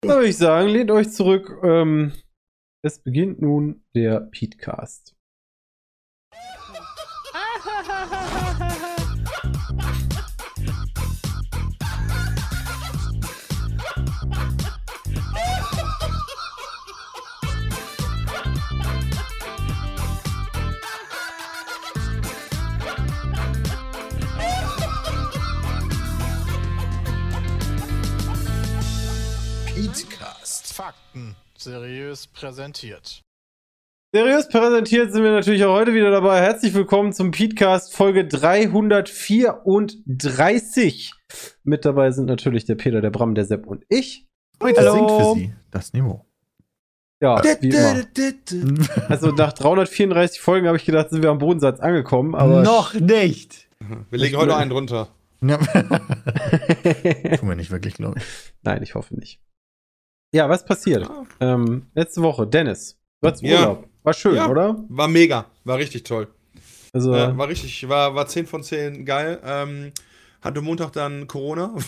Da würde ich sagen, lehnt euch zurück. Ähm, es beginnt nun der Petecast. Fakten seriös präsentiert. Seriös präsentiert sind wir natürlich auch heute wieder dabei. Herzlich willkommen zum Petecast Folge 334. Mit dabei sind natürlich der Peter, der Bram, der Sepp und ich. Heute Hallo. singt für Sie das Nemo. Ja, wie immer. Also nach 334 Folgen habe ich gedacht, sind wir am Bodensatz angekommen, aber Noch nicht. Wir legen heute noch einen drunter. Ja. Tun wir nicht wirklich, glaube ich. nein, ich hoffe nicht. Ja, was passiert? Ähm, letzte Woche, Dennis, du hattest Ja. Urlaub. War schön, Ja. oder? War mega, war richtig toll. Also, Äh, war richtig, war, war 10 von 10 geil. Ähm, hatte Montag dann Corona.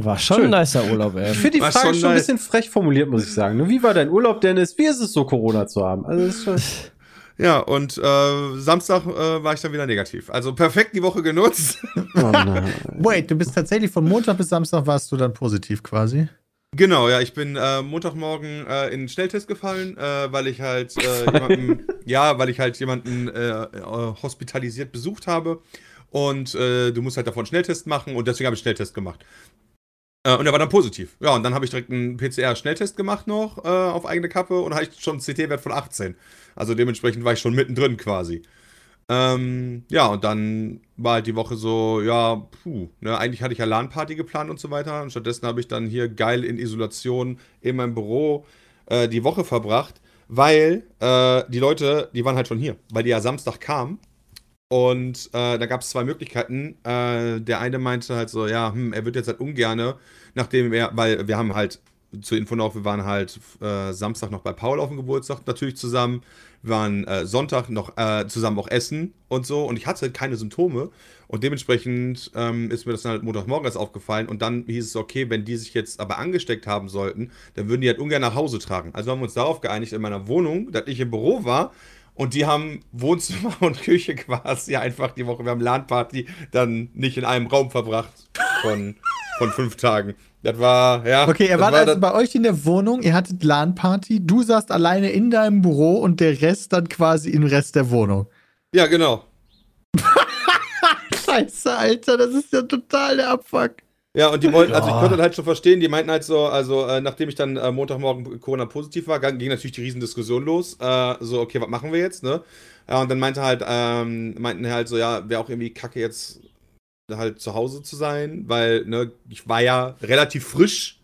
War schon Schön. ein nicer Urlaub, ey. ich finde die war Frage schon schon ein bisschen frech formuliert, muss ich sagen. ne? Wie war dein Urlaub, Dennis? Wie ist es so, Corona zu haben? Also, das ist schon Ja, und äh, Samstag äh, war ich dann wieder negativ. Also perfekt die Woche genutzt. oh nein. Wait, du bist tatsächlich von Montag bis Samstag warst du dann positiv quasi. Genau, ja, ich bin äh, Montagmorgen äh, in den Schnelltest gefallen, äh, weil ich halt äh, jemanden, ja, weil ich halt jemanden äh, äh, hospitalisiert besucht habe. Und du musst halt davon einen Schnelltest machen und deswegen habe ich einen Schnelltest gemacht. Und der war dann positiv. Ja, und dann habe ich direkt einen PCR-Schnelltest gemacht noch auf eigene Kappe und hatte ich schon einen CT-Wert von 18. Also dementsprechend war ich schon mittendrin quasi. Ähm, ja, und dann war halt die Woche so, ja, puh, ne, eigentlich hatte ich ja LAN-Party geplant und so weiter. Und stattdessen habe ich dann hier geil in Isolation in meinem Büro äh, die Woche verbracht, weil äh, die Leute, die waren halt schon hier, weil die ja Samstag kamen. Und äh, da gab es zwei Möglichkeiten. Äh, der eine meinte halt so, ja, hm, er wird jetzt halt ungerne, nachdem er, weil wir haben halt zur Info noch, wir waren halt äh, Samstag noch bei Paul auf dem Geburtstag natürlich zusammen. Wir waren äh, Sonntag noch äh, zusammen auch essen und so. Und ich hatte halt keine Symptome. Und dementsprechend ähm, ist mir das dann halt Montagmorgen erst aufgefallen. Und dann hieß es, okay, wenn die sich jetzt aber angesteckt haben sollten, dann würden die halt ungern nach Hause tragen. Also haben wir uns darauf geeinigt in meiner Wohnung, dass ich im Büro war. Und die haben Wohnzimmer und Küche quasi einfach die Woche. Wir haben LAN-Party dann nicht in einem Raum verbracht von, von fünf Tagen. Das war, ja. Okay, er war also bei euch in der Wohnung, ihr hattet LAN-Party, du saßt alleine in deinem Büro und der Rest dann quasi im Rest der Wohnung. Ja, genau. Scheiße, Alter, das ist ja total der Abfuck. Ja, und die wollten, also ich konnte das halt schon verstehen, die meinten halt so, also äh, nachdem ich dann äh, Montagmorgen Corona positiv war, ging ging natürlich die Riesendiskussion los. Äh, so, okay, was machen wir jetzt, ne? Ja, und dann meinte halt, ähm, meinten halt so, ja, wäre auch irgendwie kacke jetzt halt zu Hause zu sein, weil, ne, ich war ja relativ frisch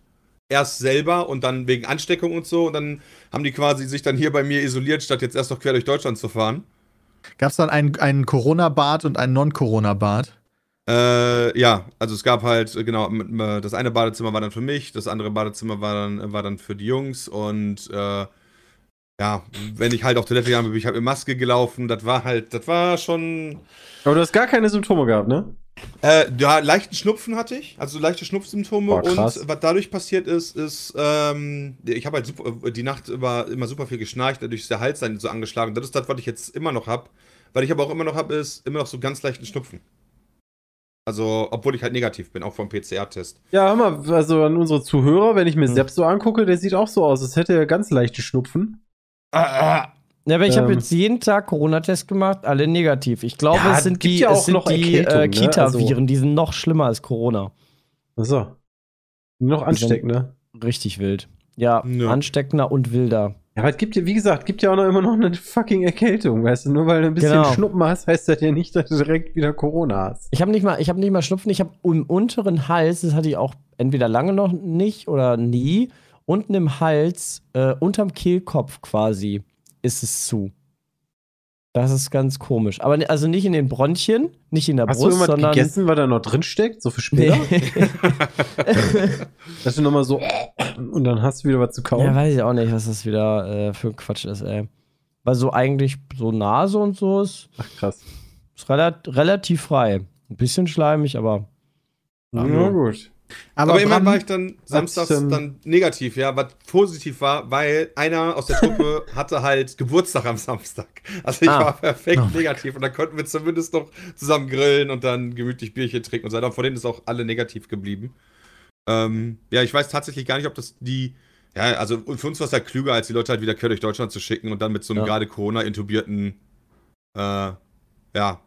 erst selber und dann wegen Ansteckung und so und dann haben die quasi sich dann hier bei mir isoliert, statt jetzt erst noch quer durch Deutschland zu fahren. Gab es dann einen, einen Corona-Bad und einen Non-Corona-Bad? Äh, ja, also es gab halt, äh, genau, das eine Badezimmer war dann für mich, das andere Badezimmer war dann, war dann für die Jungs und äh, ja, wenn ich halt auf Toilette gegangen bin, ich halt mit Maske gelaufen, das war halt, das war schon, Aber du hast gar keine Symptome gehabt, ne? Äh, ja, leichten Schnupfen hatte ich, also leichte Schnupfsymptome Boah, und was dadurch passiert ist, ist, ähm, ich habe halt super, die Nacht über immer super viel geschnarcht, dadurch ist der Hals dann so angeschlagen, das ist das, was ich jetzt immer noch habe, weil ich aber auch immer noch habe, ist immer noch so ganz leichten Schnupfen. Also, obwohl ich halt negativ bin, auch vom PCR-Test. Ja, hör mal, also an unsere Zuhörer, wenn ich mir Hm. Sepp so angucke, der sieht auch so aus, als hätte er ganz leichte Schnupfen. Ja, aber ich habe Ähm. jetzt jeden Tag Corona-Test gemacht, alle negativ. Ich glaube, Ja, es sind gibt die, ja auch es sind noch die äh, ne? Kita-Viren, die sind noch schlimmer als Corona. So. Noch anstecken, ne? Richtig wild. Ja, Ja. ansteckender und wilder. Ja, aber es gibt ja, wie gesagt, gibt ja auch noch immer noch eine fucking Erkältung, weißt du? Nur weil du ein bisschen Genau. Schnuppen hast, heißt das ja nicht, dass du direkt wieder Corona hast. Ich habe nicht mal, ich habe nicht mal Schnupfen, ich habe im unteren Hals, das hatte ich auch entweder lange noch nicht oder nie, unten im Hals, äh, unterm Kehlkopf quasi, ist es zu. Das ist ganz komisch. Aber also nicht in den Bronchien, nicht in der Hast Brust, du sondern. gegessen, was da noch drin steckt? So für später? Nee. Dass du nochmal so und dann hast du wieder was zu kauen? ja, weiß ich auch nicht, was das wieder äh, für Quatsch ist, ey. Weil so eigentlich so Nase und so ist, Ach krass. ist relat relativ frei. Ein bisschen schleimig, aber Ja, Ja. gut. Aber, Aber, immerhin war ich dann samstags ähm, dann negativ, ja, was positiv war, weil einer aus der Truppe hatte halt Geburtstag am Samstag. Also ich Ah. war perfekt Oh negativ und dann konnten wir zumindest noch zusammen grillen und dann gemütlich Bierchen trinken und so weiter. Von denen ist auch alle negativ geblieben. Ähm, ja, ich weiß tatsächlich gar nicht, ob das die. Ja, also für uns war es halt klüger, als die Leute halt wieder quer durch Deutschland zu schicken und dann mit so einem Ja. gerade Corona-intubierten, äh, ja,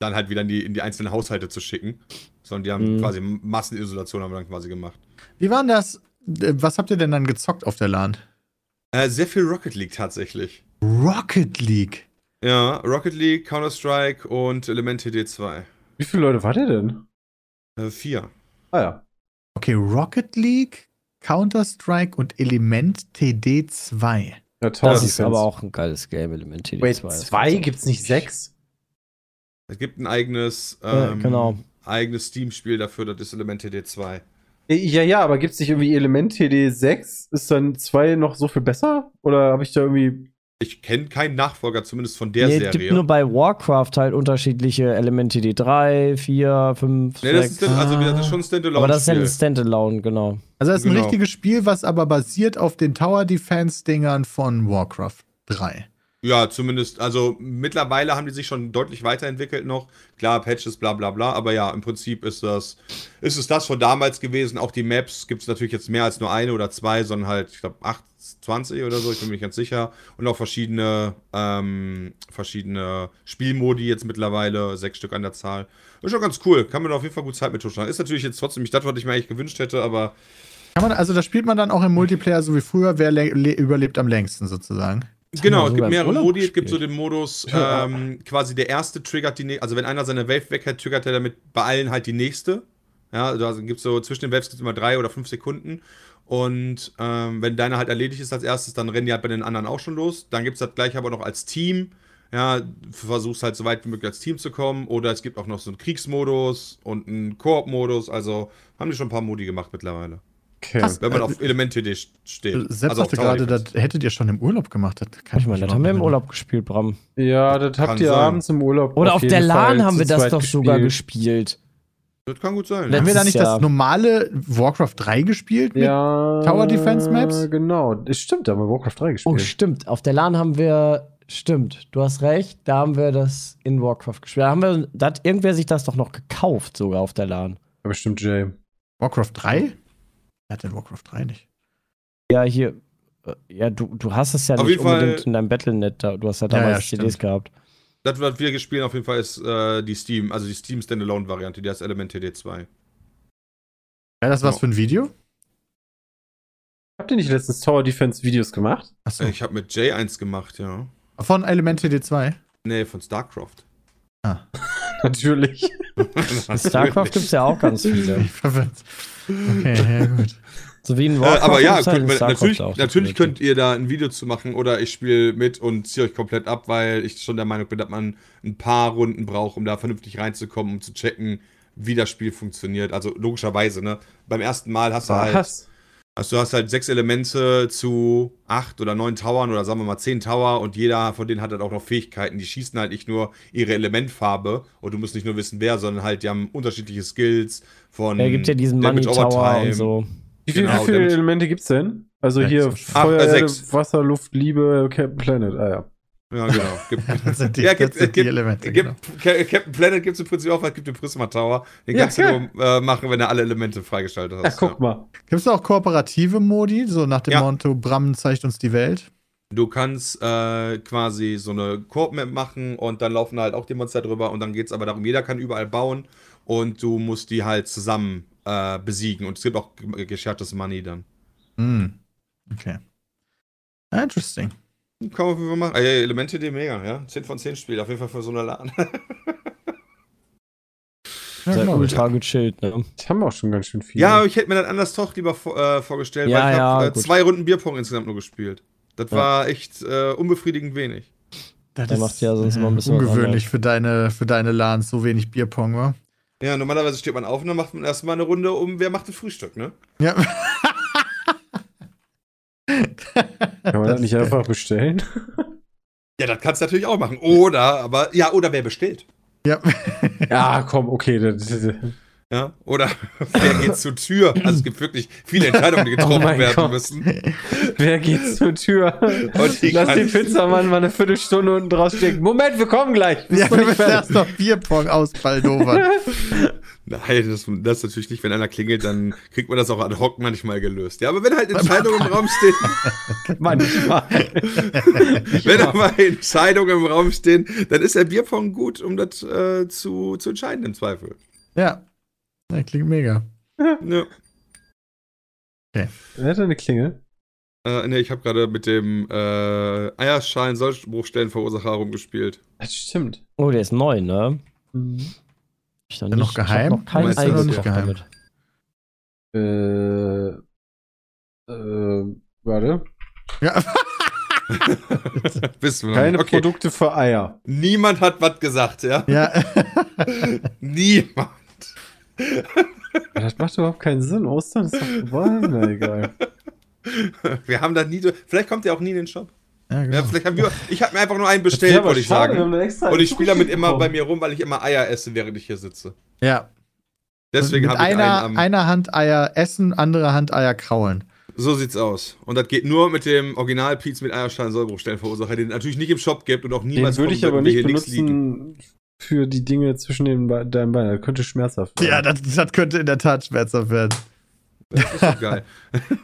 dann halt wieder in die, in die einzelnen Haushalte zu schicken. Sondern die haben Mhm. quasi Massenisolation haben wir dann quasi gemacht. wie war denn das? Äh, Was habt ihr denn dann gezockt auf der LAN? Äh, sehr viel Rocket League tatsächlich. Rocket League. Ja, Rocket League, Counter-Strike und Elemente D2. Wie viele Leute wart ihr denn? Äh, vier. Ah ja. Okay, Rocket League, Counter-Strike und Element TD2. Ja, toll. Das ist aber auch ein geiles Game-Element. TD2. Wait, Das zwei? Gibt's nicht sechs? Es gibt ein eigenes, Ja, ähm, genau. Eigenes Steam-Spiel dafür, das ist Elemente D2. Ja, ja, aber gibt's nicht irgendwie Element TD 6? Ist dann zwei noch so viel besser? Oder habe ich da irgendwie. Ich kenne keinen Nachfolger, zumindest von der Nee, es gibt Serie. nur bei Warcraft halt unterschiedliche Elemente, die 3, 4, 5, nee, das 6. ist, dann, also, das ist schon ein Standalone. aber das ist ja ein. Standalone, genau. Also das ist ein Genau. richtiges Spiel, was aber basiert auf den Tower Defense Dingern von Warcraft 3. Ja, zumindest, also mittlerweile haben die sich schon deutlich weiterentwickelt noch. Klar, Patches, bla bla bla, aber ja, im Prinzip ist das, ist es das von damals gewesen. Auch die Maps gibt es natürlich jetzt mehr als nur eine oder zwei, sondern halt, ich glaube, 20 oder so, ich bin mir nicht ganz sicher. Und auch verschiedene, ähm, verschiedene Spielmodi jetzt mittlerweile, sechs Stück an der Zahl. Ist schon ganz cool, kann man auf jeden Fall gut Zeit mit totschlagen. Ist natürlich jetzt trotzdem nicht das, was ich mir eigentlich gewünscht hätte, aber Kann man, also da spielt man dann auch im Multiplayer so wie früher, wer le- le- überlebt am längsten sozusagen. Genau, es gibt mehrere Modi. Es gibt so den Modus, ähm, quasi der erste triggert die nächste. Also, wenn einer seine Wave weghält, triggert er damit bei allen halt die nächste. Ja, da gibt so zwischen den Waves gibt's immer drei oder fünf Sekunden. Und ähm, wenn deine halt erledigt ist als erstes, dann rennen die halt bei den anderen auch schon los. Dann gibt es das gleich aber noch als Team. Ja, versuchst halt so weit wie möglich als Team zu kommen. Oder es gibt auch noch so einen Kriegsmodus und einen Koop-Modus. Also haben die schon ein paar Modi gemacht mittlerweile. Okay. Krass. Wenn man Äh, auf Elemente steht. Sepp also auf sagte gerade, das hättet ihr schon im Urlaub gemacht. Das kann Ich meine, mich das haben wir im Urlaub gespielt, Bram. Ja, das habt Kann ihr sein. abends im Urlaub. Oder auf, der jeden LAN Fall haben wir das doch sogar gespielt. gespielt. Das kann gut sein. Haben wir da nicht Jahr. das normale Warcraft 3 gespielt? mit- Ja. Tower Defense Maps? Genau. Das stimmt, da haben wir Warcraft 3 Oh, gespielt. stimmt. Auf der LAN haben wir. Stimmt, du hast recht. Da haben wir das in Warcraft gespielt. Da haben wir, da hat irgendwer sich das doch noch gekauft, sogar auf der LAN. ja, bestimmt, Jay. Warcraft 3? Hat denn Warcraft 3 nicht? Ja, hier. äh, Ja, du, du hast es ja Auf nicht jeden Fall- unbedingt in deinem Battlenet. Da. Du hast ja Ja, damals ja, CDs stimmt. gehabt. Das, was wir gespielt auf jeden Fall, ist äh, die Steam, also die Steam Standalone-Variante, die heißt Element TD2. Wäre das was Ja. für ein Video? Habt ihr nicht letztens Tower Defense Videos gemacht? Achso. Äh, Ich habe mit Jay eins gemacht, ja. Von Element TD2. Nee, von StarCraft. Ah. Natürlich. In StarCraft gibt es ja auch ganz viele. Ich verwirrt. Okay, ja, gut. So wie in Äh, Warcraft. aber ja, könnt, StarCraft natürlich, natürlich könnt ihr da ein Video zu machen oder ich spiele mit und ziehe euch komplett ab, weil ich schon der Meinung bin, dass man ein paar Runden braucht, um da vernünftig reinzukommen, um zu checken, wie das Spiel funktioniert. Also logischerweise, ne? Beim ersten Mal hast du halt. Also du hast halt sechs Elemente zu acht oder neun Towern oder sagen wir mal zehn Tower und jeder von denen hat halt auch noch Fähigkeiten. Die schießen halt nicht nur ihre Elementfarbe und du musst nicht nur wissen, wer, sondern halt, die haben unterschiedliche Skills von. Er gibt ja diesen Money Tower und so. Wie, viel, Genau, wie viele damit- Elemente gibt's denn? Also Sechs hier. Feuer, Ach, äh, Erde, sechs. Wasser, Luft, Liebe, Captain Planet. Ah ja. Ja, genau. Gibt, Das sind die, Ja, gibt, sind die gibt, Elemente. gibt, Genau. Ca- Captain Planet gibt es im Prinzip auch, weil es gibt den Prisma Tower. Den Ja, kannst du nur äh, machen, wenn du alle Elemente freigeschaltet Ja, hast. guck mal. Gibt es auch kooperative Modi, so nach dem Ja. Motto, Bram zeigt uns die Welt? Du kannst äh, quasi so eine Koop-Map machen und dann laufen halt auch die Monster drüber und dann geht es aber darum, jeder kann überall bauen und du musst die halt zusammen äh, besiegen und es gibt auch ge- geschertes Money dann. Hm. Okay. Ah, Interesting. Kann man auf jeden Fall machen. Äh, Elemente, die mega, ja. 10 von 10 Spiel, auf jeden Fall für so eine Laden. Ja, Sehr genau. ultra gechillt, ne? Ich haben auch schon ganz schön viel. ja, aber ich hätte mir das anders doch lieber vor, äh, vorgestellt, Ja, weil ich ja, habe äh, zwei Runden Bierpong insgesamt nur gespielt. Das Ja. war echt äh, unbefriedigend wenig. Das Der macht ja sonst immer ein bisschen ungewöhnlich für deine, für deine LANs, so wenig Bierpong, wa? Ja, normalerweise steht man auf und dann macht man erstmal eine Runde um, wer macht das Frühstück, ne? Ja. Kann man das nicht einfach bestellen? Ja, das kannst du natürlich auch machen. Oder, aber, ja, oder wer bestellt. Ja. ja, komm, okay. Das, das, Ja, oder wer geht zur Tür? Also es gibt wirklich viele Entscheidungen, die getroffen Oh werden Gott. müssen. Wer geht zur Tür? Lass den Pizzamann mal eine Viertelstunde unten draus stecken. Moment, wir kommen gleich. Ja, wir müssen erst noch Bierpong ausbaldowern. Nein, das, das natürlich nicht. Wenn einer klingelt, dann kriegt man das auch ad hoc manchmal gelöst. Ja, aber wenn halt Entscheidungen im Raum stehen, Manchmal. wenn aber Entscheidungen im Raum stehen, dann ist der Bierpong gut, um das äh, zu, zu entscheiden im Zweifel. ja. Ja. Klingt mega. Ja. Wer hat eine Klingel? Äh, ne, ich habe gerade mit dem äh, Eierschalen Sollbruchstellenverursacher rumgespielt. Das stimmt. Oh, der ist neu, ne? Mhm. Ich noch der noch nicht- ich hab geheim? noch kein Meinst du Ei noch nicht gekocht geheim? damit. Äh, äh, warte. Ja. Du noch Keine nicht? okay. Produkte für Eier. Niemand hat was gesagt, ja? ja. Niemand. Das macht überhaupt keinen Sinn. Ostern ist doch vorbei. Na egal. Wir haben da nie. so- Vielleicht kommt der auch nie in den Shop. ja, Ja, genau. vielleicht haben wir. Ich habe mir einfach nur einen Ja, bestellt, wollte ich sagen. Und ich spiele damit immer bei mir rum, weil ich immer Eier esse, während ich hier sitze. ja. Deswegen habe ich einer, einen am. einer Hand Eier essen, andere Hand Eier kraulen. So sieht's aus. Und das geht nur mit dem Original Piez mit Eierstein Sollbruchstellenverursacher, den es natürlich nicht im Shop gibt und auch Den niemals würde ich aber nicht benutzen für die Dinge zwischen den Be deinen Beinen. Das könnte schmerzhaft sein. Ja, das, das könnte in der Tat schmerzhaft werden. Das ist doch geil.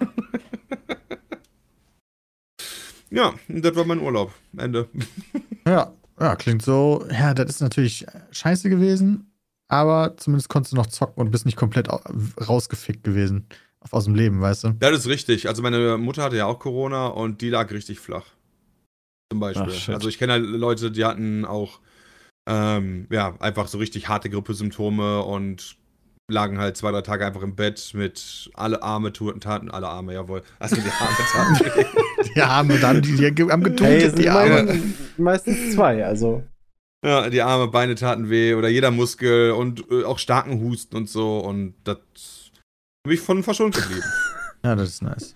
ja, das war mein Urlaub. Ende. Ja, ja, klingt so. Ja, das ist natürlich scheiße gewesen, aber zumindest konntest du noch zocken und bist nicht komplett au- rausgefickt gewesen aus dem Leben, weißt du? Das ist richtig. Also meine Mutter hatte ja auch Corona und die lag richtig flach. Zum Beispiel. Ach, also ich kenne halt Leute, die hatten auch ähm, ja, einfach so richtig harte Grippesymptome und lagen halt zwei, drei Tage einfach im Bett mit alle Arme tuten, taten, alle Arme, jawohl. Also die Arme taten. Die Arme dann, die, die haben Hey, es sind die Arme. meistens zwei, also. ja, die Arme, Beine taten weh oder jeder Muskel und äh, auch starken Husten und so und das bin ich von verschont geblieben. Ja, das ist nice.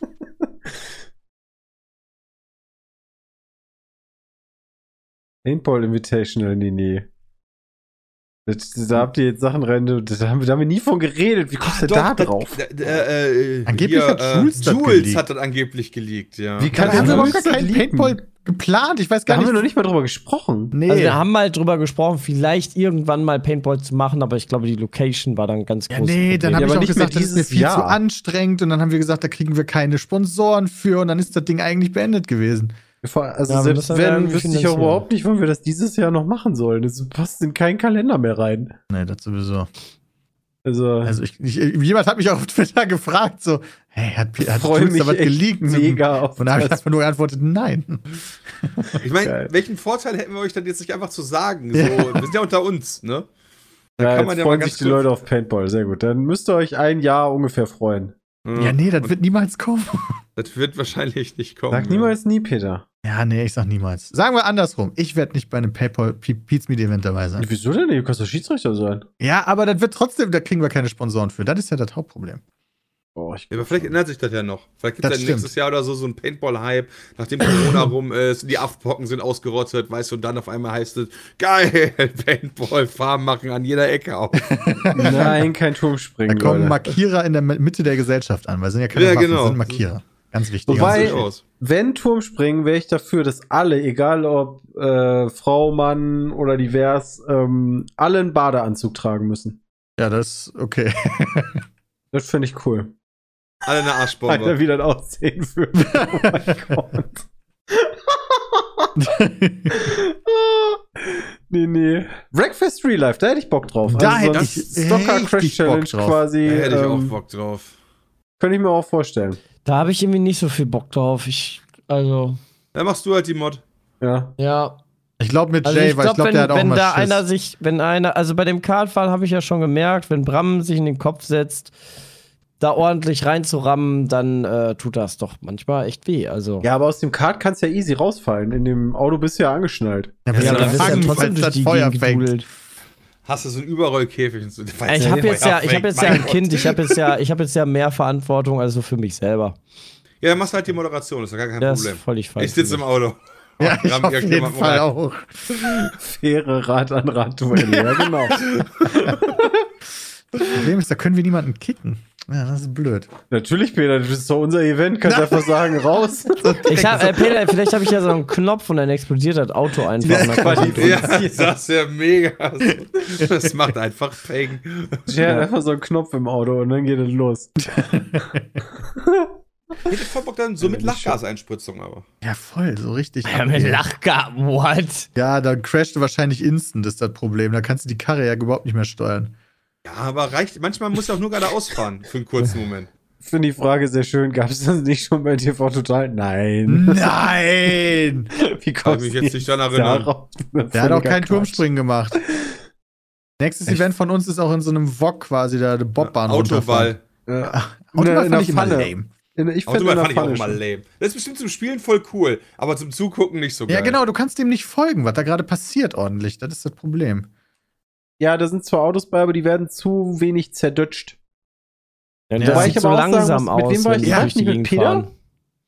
Paintball Invitational, nee, nee. Das, da habt ihr jetzt Sachen rein, da haben, wir, da haben wir nie von geredet. Wie kommst du da das- drauf? d- d- äh, äh, Angeblich hier, hat Jules äh, das Jules hat das angeblich geleakt, ja. Wie kann Da haben wir überhaupt gar keinen? Paintball geplant. Ich weiß Da gar haben wir nicht. noch nicht mal drüber gesprochen. Nee. Also wir haben mal drüber gesprochen, vielleicht irgendwann mal Paintball zu machen, aber ich glaube, die Location war dann ganz ja, groß. nee, dann Ja, habe ich aber auch nicht gesagt, das ist mir viel zu Jahr. anstrengend und dann haben wir gesagt, da kriegen wir keine Sponsoren für und dann ist das Ding eigentlich beendet gewesen. Also Ja, selbst wenn, wüsste ich auch überhaupt nicht, wann wir das dieses Jahr noch machen sollen. Das passt in keinen Kalender mehr rein. Nee, das sowieso. Also, Also ich, ich, jemand hat mich auch auf Twitter gefragt, so, hey, hat, hat mich da was geleakt? mega auf Und da habe ich einfach nur geantwortet, nein. Ich meine, welchen Vorteil hätten wir euch dann jetzt nicht einfach zu sagen? So, Ja. Wir sind ja unter uns, ne? Da Ja, kann man ja freuen sich die Leute auf Paintball. Sehr gut. Dann müsst ihr euch ein Jahr ungefähr freuen. Ja, nee, das Und wird niemals kommen. das wird wahrscheinlich nicht kommen. Sag ja. niemals nie, Peter. Ja, nee, ich sag niemals. Sagen wir andersrum. Ich werde nicht bei einem PayPal Pizza Meet Event dabei sein. Wieso denn? Du kannst doch Schiedsrichter sein. Ja, aber das wird trotzdem, da kriegen wir keine Sponsoren für. Das ist ja das Hauptproblem. Oh, ich Ja, aber vielleicht ändert sich das ja noch. Vielleicht gibt es ja stimmt. nächstes Jahr oder so so einen Paintball-Hype, nachdem Corona rum ist, die Affenpocken sind ausgerottet, weißt du, und dann auf einmal heißt es, geil, Paintball-Farm machen an jeder Ecke auf. Nein, kein Da Turmspringen. kommen Leute. Markierer in der Mitte der Gesellschaft an, weil sind ja keine Ja, Waffen, genau. sind Markierer. Ganz wichtig. Wobei-. Wenn Turmspringen, wäre ich dafür, dass alle, egal ob äh, Frau, Mann oder divers, ähm, alle einen Badeanzug tragen müssen. ja, das ist okay. Das finde ich cool. Alle eine Alter, Arschbombe. wie das aussehen würde. Oh mein Gott. nee, nee. Breakfast Real Life, da hätte ich Bock drauf. Da also hätte ich Stocker richtig Crash Bock Challenge drauf. quasi. Da hätte ich auch ähm, Bock drauf. Könnte ich mir auch vorstellen. Da habe ich irgendwie nicht so viel Bock drauf. Ich, also, Dann machst du halt die Mod. Ja. ja. Ich glaube mit Also Jay, ich weil ich glaube, der hat wenn, auch wenn mal da Schiss. einer sich, wenn einer, also bei dem Kartfall habe ich ja schon gemerkt, wenn Bram sich in den Kopf setzt, da ordentlich reinzurammen, dann äh, tut das doch manchmal echt weh. Also Ja, aber aus dem Kart kannst du ja easy rausfallen. In dem Auto bist du ja angeschnallt. ja, Ja, ja, aber aber das ist ja fangen, trotzdem durch das die Feuer Gegend. Hast du so einen Überrollkäfig? und so- Ich habe jetzt ja, Feuer ich habe fängt, jetzt ja ein Kind, ich habe jetzt ja, ich habe jetzt ja mehr Verantwortung also für mich selber. Ja, dann machst du halt die Moderation, ist ja gar kein Das ist Problem. völlig falsch. Ich sitze im Auto. Ja, ich Ramm auf jeden Fall rein. auch. Faire Rad an Rad Duelle. Ja, genau. Problem ist, da können wir niemanden kicken. Ja, das ist blöd. Natürlich, Peter, das ist doch unser Event. Kannst einfach sagen, raus. Ich hab, äh, Peter, vielleicht habe ich ja so einen Knopf und dann explodiert das Auto einfach. Ja, Ja, das ist ja mega. Das macht einfach Peng. Ich hat einfach so einen Knopf im Auto und dann geht es los. Ich hätte voll Bock dann so mit Lachgaseinspritzung, aber. Ja, voll, so richtig. ja, mit Lachgarten, what? Ja, dann crasht du wahrscheinlich instant, ist das Problem. Da kannst du die Karre ja überhaupt nicht mehr steuern. Ja, aber reicht. Manchmal muss er auch nur geradeaus fahren für einen kurzen Moment. Ich finde die Frage sehr schön. Gab es das nicht schon bei TV Total? Nein. Nein! Wie Kann mich jetzt nicht daran erinnern. darauf? Der hat auch keinen. Turmspringen gemacht. Nächstes Echt? Event von uns ist auch in so einem Wok quasi, da eine Bobbahn Autoball. Ja. Autoball der- in fand ich immer Pfanne. lame. In- Ich Autoball in der fand ich auch schon. lame. Das ist bestimmt zum Spielen voll cool, aber zum Zugucken nicht so geil. Ja, genau, du kannst dem nicht folgen, was da gerade passiert ordentlich. Das ist das Problem. Ja, da sind zwar Autos bei, aber die werden zu wenig zerdutscht. Ja, Ja. das Wobei sieht ich so aber auch sagen langsam muss, mit aus. wem war ich- war die nicht mit Peter? fahren.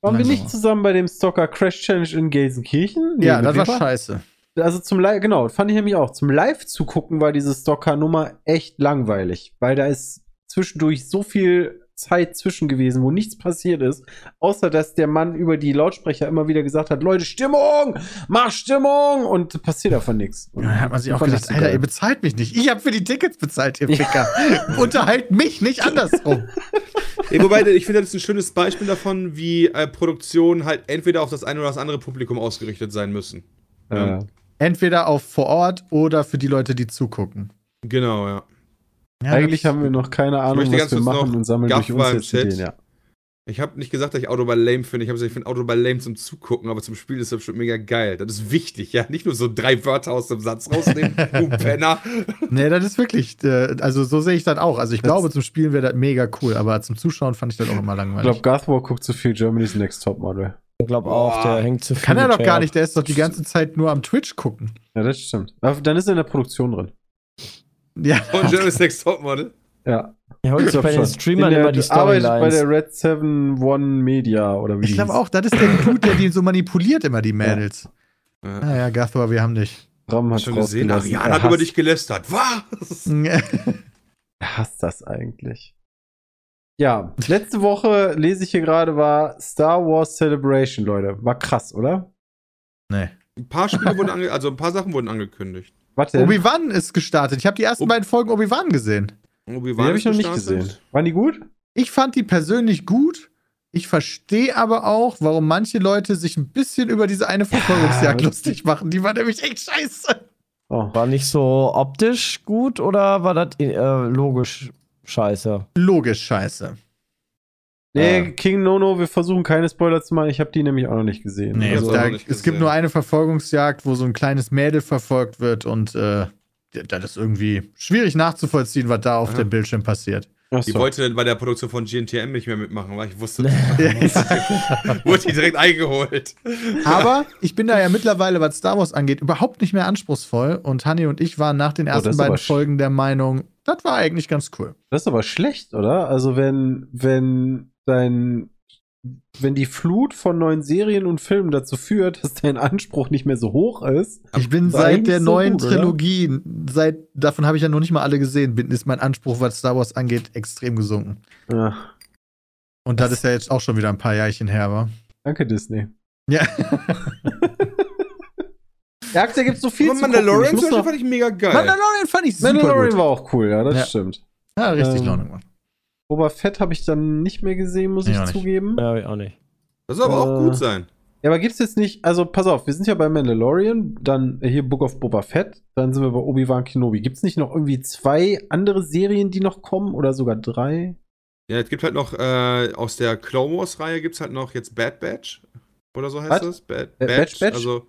Waren wir nicht zusammen bei dem Stalker Crash Challenge in Gelsenkirchen? Nee, ja, das war scheiße. Also zum Live, genau, fand ich nämlich auch. Zum Live zu gucken war diese Stalker-Nummer echt langweilig, weil da ist zwischendurch so viel Zeit zwischen gewesen, wo nichts passiert ist, außer dass der Mann über die Lautsprecher immer wieder gesagt hat, Leute, Stimmung, mach Stimmung und passiert davon nichts. Ja, da hat man sich auch gedacht, so Alter, ihr bezahlt mich nicht. Ich habe für die Tickets bezahlt, ihr Ficker. Unterhalt mich, nicht andersrum. Ja, wobei, ich finde, das ist ein schönes Beispiel davon, wie äh, Produktionen halt entweder auf das eine oder das andere Publikum ausgerichtet sein müssen. Ja. Entweder auf vor Ort oder für die Leute, die zugucken. Genau, ja. Ja, Eigentlich haben wir noch keine Ahnung, möchte was ganz wir machen und sammeln Gaff durch war uns jetzt Chat. Ideen, ja. Ich habe nicht gesagt, dass ich Autoball lame finde. Ich habe gesagt, ich finde Autoball lame zum Zugucken, aber zum Spielen ist das bestimmt mega geil. Das ist wichtig, ja. Nicht nur so drei Wörter aus dem Satz rausnehmen, du Penner. Nee, das ist wirklich, äh, also so sehe ich das auch. Also ich Das- glaube, zum Spielen wäre das mega cool, aber zum Zuschauen fand ich das auch immer Ich langweilig. glaube, Garthwar guckt zu viel Germany's Next Topmodel. Ich glaube auch, der hängt zu viel. Kann er doch gar nicht, der ist doch die ganze Zeit nur am Twitch gucken. Ja, das stimmt. Aber dann ist er in der Produktion drin. Ja. Und Jeremy's Next Topmodel. Ja. Er holt sich glaub bei den. Streamern immer die arbeitet bei Storylines. der Red 7 One Media oder wie Ich glaube auch, das ist der Dude, der die so manipuliert immer, die Mädels. Ja. Ah ja, Gathor, wir haben dich. Ram hat Schon gesehen? Ariane Er hat über dich gelästert. Was? Er hasst das eigentlich. Ja, letzte Woche lese ich hier gerade war Star Wars Celebration, Leute. War krass, oder? nee. Ein paar Spiele wurden ange also ein paar Sachen wurden angekündigt. Warte, Obi-Wan ist gestartet. Ich habe die ersten Ob- beiden Folgen Obi-Wan gesehen. Obi die habe ich noch nicht gesehen. Waren die gut? Ich fand die persönlich gut. Ich verstehe aber auch, warum manche Leute sich ein bisschen über diese eine Verfolgungsjagd Ja, lustig machen. Die war nämlich echt scheiße. Oh. War nicht so optisch gut oder war das äh, logisch scheiße? Logisch scheiße. Nee, Ah. King Nono, wir versuchen keine Spoiler zu machen. Ich habe die nämlich auch noch nicht gesehen. Nee, Also- da, nicht es gibt gesehen. nur eine Verfolgungsjagd, wo so ein kleines Mädel verfolgt wird und äh, das ist irgendwie schwierig nachzuvollziehen, was da auf Ja. dem Bildschirm passiert. Ach Die so. wollte bei der Produktion von GNTM nicht mehr mitmachen, weil ich wusste, wurde die direkt eingeholt. Aber ich bin da ja mittlerweile, was Star Wars angeht, überhaupt nicht mehr anspruchsvoll. Und Hanni und ich waren nach den Oh, ersten ist beiden Folgen der Meinung, das war eigentlich ganz cool. Das ist aber schlecht, oder? Also wenn, wenn dein, wenn die Flut von neuen Serien und Filmen dazu führt, dass dein Anspruch nicht mehr so hoch ist. Ich bin seit der so neuen gut, oder? Trilogie, seit davon habe ich ja noch nicht mal alle gesehen, bin, ist mein Anspruch, was Star Wars angeht, extrem gesunken. Ja, Und das ist ja jetzt auch schon wieder ein paar Jahrchen her, war. danke, Disney. Ja. Ja, da gibt's so viel Aber zu Mandalorian gucken. Ich zum Beispiel noch, fand ich mega geil. Mandalorian fand ich super Mandalorian gut. war auch cool, ja, das Ja. stimmt. Ja, richtig Ähm, Laune gemacht. Boba Fett habe ich dann nicht mehr gesehen, muss Ich ich auch zugeben. Ja, ich auch nicht. Das soll aber auch Äh, gut sein. Ja, aber gibt's jetzt nicht, also pass auf, wir sind ja bei Mandalorian, dann hier Book of Boba Fett, dann sind wir bei Obi-Wan Kenobi. Gibt's nicht noch irgendwie zwei andere Serien, die noch kommen oder sogar drei? Ja, es gibt halt noch äh, aus der Clone Wars Reihe gibt es halt noch jetzt Bad Batch oder so heißt das? Bad Äh, Batch, Batch? Also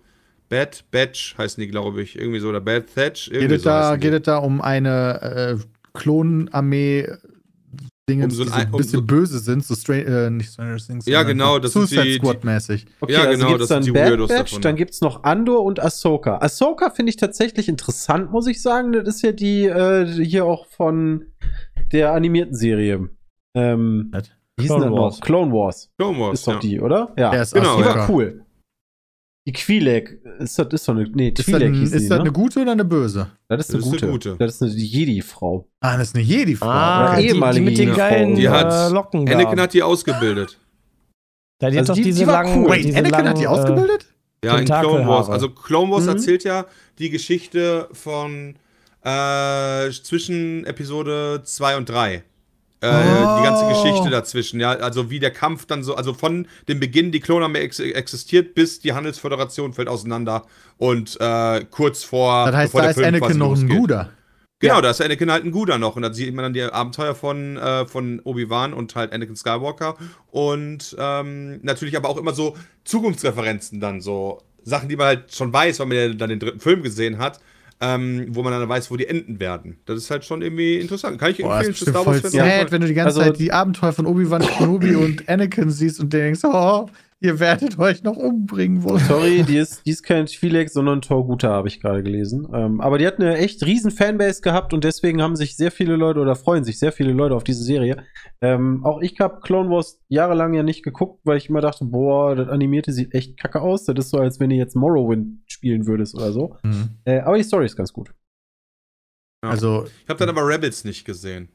Bad Batch heißen die, glaube ich, irgendwie so oder Bad Thatch. Geht so da, geht es da um eine äh, Klonarmee Dinge, Um so die ein- so ein um bisschen so- böse sind, so Stray, äh, nicht Stranger Things. Ja, genau, das Suicide die- Squad mäßig. Okay, Ja, also genau, gibt's das dann Bad Weirdos Batch, davon. dann gibt's noch Andor und Ahsoka. Ahsoka finde ich tatsächlich interessant, muss ich sagen. Das ist ja die äh, hier auch von der animierten Serie. Ähm, Was? wie hieß Clone denn das Wars. noch? Clone Wars. Clone Wars. Ist doch ja. die, oder? Ja. Ja, ist Genau, die war cool. Die Quilek, ist das, ist doch eine, nee, Ist das, ein, hieß ist die, das ne? eine gute oder eine böse? Das ist eine Das ist gute. eine gute. Das ist eine Jedi-Frau. Ah, das ist eine Jedi-Frau. Ah, Okay. die, die ehemalige mit den geilen Die hat äh, Locken da. Anakin hat die ausgebildet. Ja, die Also hat doch die- diese die war langen, cool. Wait, diese Anakin langen, hat die äh, ausgebildet? Ja, in Clone. Wars. Also Clone Wars Mhm. erzählt ja die Geschichte von äh, zwischen Episode 2 und 3. Äh, Die ganze Oh. Geschichte dazwischen, ja, also wie der Kampf dann so, also von dem Beginn, die Klonarmee ex existiert, bis die Handelsföderation fällt auseinander und äh, kurz vor. Das heißt, da der ist Film Anakin noch ein. Guter. Genau, Ja. da ist Anakin halt ein Guter noch. Und da sieht man dann die Abenteuer von, äh, von Obi-Wan und halt Anakin Skywalker. Und ähm, natürlich aber auch immer so Zukunftsreferenzen dann, so Sachen, die man halt schon weiß, weil man ja dann den dritten Film gesehen hat, ähm, wo man dann weiß, wo die enden werden. Das ist halt schon irgendwie interessant. Kann ich Boah, das empfehlen ist bestimmt voll sad, wenn du die ganze Also- Zeit die Abenteuer von Obi-Wan Kenobi und Anakin siehst und denkst, oh, ihr werdet euch noch umbringen wollen. Sorry, die ist, die ist kein Twi'lek, sondern Torguta, habe ich gerade gelesen. Ähm, aber die hat eine echt riesen Fanbase gehabt und deswegen haben sich sehr viele Leute oder freuen sich sehr viele Leute auf diese Serie. Ähm, auch ich habe Clone Wars jahrelang ja nicht geguckt, weil ich immer dachte, boah, das Animierte sieht echt kacke aus. Das ist so, als wenn du jetzt Morrowind spielen würdest oder so. Mhm. Äh, aber die Story ist ganz gut. Ja. Also, Ich habe dann aber Rebels nicht gesehen.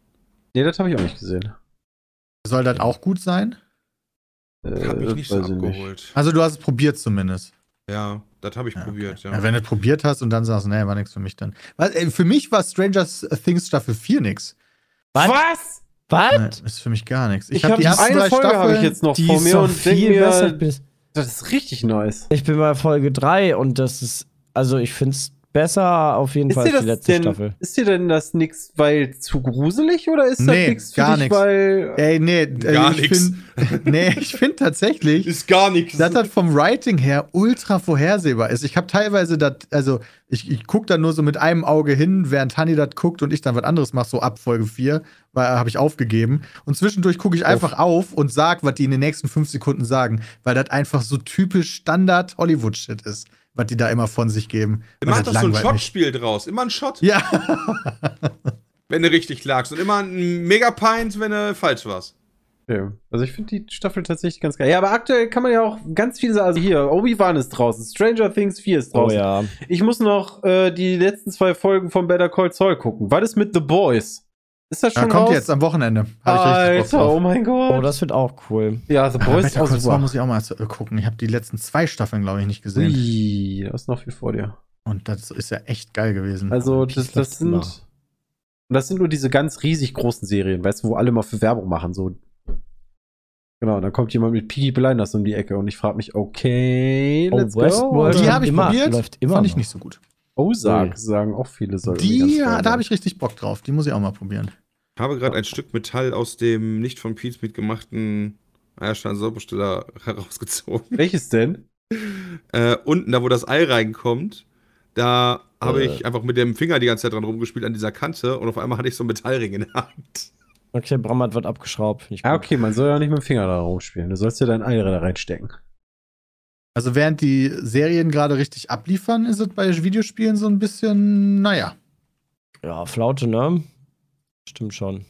Nee, das habe ich auch nicht gesehen. soll das auch gut sein? Äh, Hat mich nicht so ich abgeholt. Also, du hast es probiert zumindest. Ja, das habe ich Ja, probiert, okay. ja. Ja, wenn du es probiert hast und dann sagst, nee, war nichts für mich dann. Was, ey, für mich war Stranger Things Staffel 4 nix. Was? Was? Was? Nee, ist für mich gar nichts. Ich hab hab eine Folge habe ich jetzt noch Die vor mir doch und viel besser. Ich das ist richtig nice. ich bin bei Folge 3 und das ist, also ich finde es besser auf jeden Ist Fall als die das letzte denn, Staffel. ist dir denn das nix, weil zu gruselig oder ist das Nee, nix für gar dich, nix. weil Ey, nee, Gar äh, ich nix. find, nee, ich finde tatsächlich, Ist gar nichts. dass das vom Writing her ultra vorhersehbar ist. Ich habe teilweise das, also ich, ich gucke da nur so mit einem Auge hin, während Hanni das guckt und ich dann was anderes mache, so ab Folge 4, weil habe ich aufgegeben. Und zwischendurch gucke ich einfach auf und sag, was die in den nächsten fünf Sekunden sagen, weil das einfach so typisch Standard Hollywood-Shit ist, was die da immer von sich geben. Und Mach das doch so ein. Shot-Spiel draus. Immer ein Shot, Ja, wenn du richtig lagst. Und immer ein Megapint, wenn du falsch warst. Okay. Also ich finde die Staffel tatsächlich ganz geil. Ja, aber aktuell kann man ja auch ganz viel sagen. Also hier, Obi-Wan ist draußen, Stranger Things 4 ist Oh draußen. ja. Ich muss noch äh, die letzten zwei Folgen von Better Call Saul gucken. Was ist mit The Boys? Ist das ja schon kommt raus? jetzt am Wochenende. Ich Alter, oh mein Gott. Oh, das wird auch cool. ja, The Ah, Boys ist auch super. muss ich auch mal äh, gucken. Ich habe die letzten zwei Staffeln, glaube ich, nicht gesehen. Ui, da ist noch viel vor dir. Und das ist ja echt geil gewesen. Also, das, das sind. Und das sind nur diese ganz riesig großen Serien, weißt du, wo alle mal für Werbung machen. So. Genau, dann kommt jemand mit Peaky Blinders um die Ecke und ich frage mich, okay, Oh, let's Westworld go. die läuft habe ich immer- probiert. läuft immer Fand ich noch. nicht so gut. Ozark Ui. sagen auch viele soll Die, ja, da habe ich richtig Bock drauf. Die muss ich auch mal probieren. Ich habe gerade ein Stück Metall aus dem nicht von Pete Smith gemachten Eierstein Saubersteller herausgezogen. Welches denn? Äh, unten, da wo das Ei reinkommt, da habe Äh. ich einfach mit dem Finger die ganze Zeit dran rumgespielt an dieser Kante und auf einmal hatte ich so einen Metallring in der Hand. Okay, Bram hat was abgeschraubt. Finde ich Ah, okay, man soll ja nicht mit dem Finger da rumspielen. Du sollst ja dein Ei da reinstecken. Also während die Serien gerade richtig abliefern, ist es bei Videospielen so ein bisschen, naja, Ja, Flaute, ne? Stimmt schon.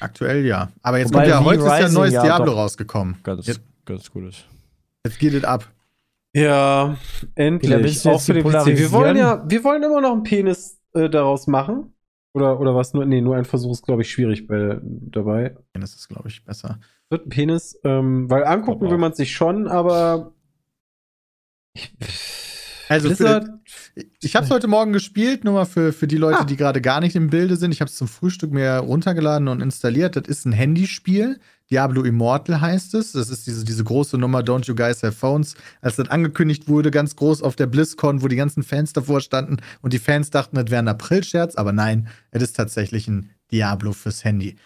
aktuell ja. Aber jetzt Wobei kommt ja, heute ist ja ein Rising neues ja Diablo doch rausgekommen. Ganz, Jetzt, ganz gut ist. jetzt geht es ab. Ja, endlich. Auch für den PC. Wir wollen ja, wir wollen immer noch einen Penis äh, daraus machen. Oder, oder was? Nur, nee, nur ein Versuch ist, glaube ich, schwierig bei, dabei. Das ist, glaube ich, besser. Wird ein Penis, ähm, weil angucken will man sich schon, aber. Also für Ich habe es heute Morgen gespielt, nur mal für, für die Leute, Ah. die gerade gar nicht im Bilde sind. Ich habe es zum Frühstück mir runtergeladen und installiert. Das ist ein Handyspiel. Diablo Immortal heißt es. Das ist diese, diese große Nummer Don't You Guys Have Phones. Als das angekündigt wurde, ganz groß auf der BlizzCon, wo die ganzen Fans davor standen und die Fans dachten, das wäre ein April-Scherz, aber nein, es ist tatsächlich ein Diablo fürs Handy.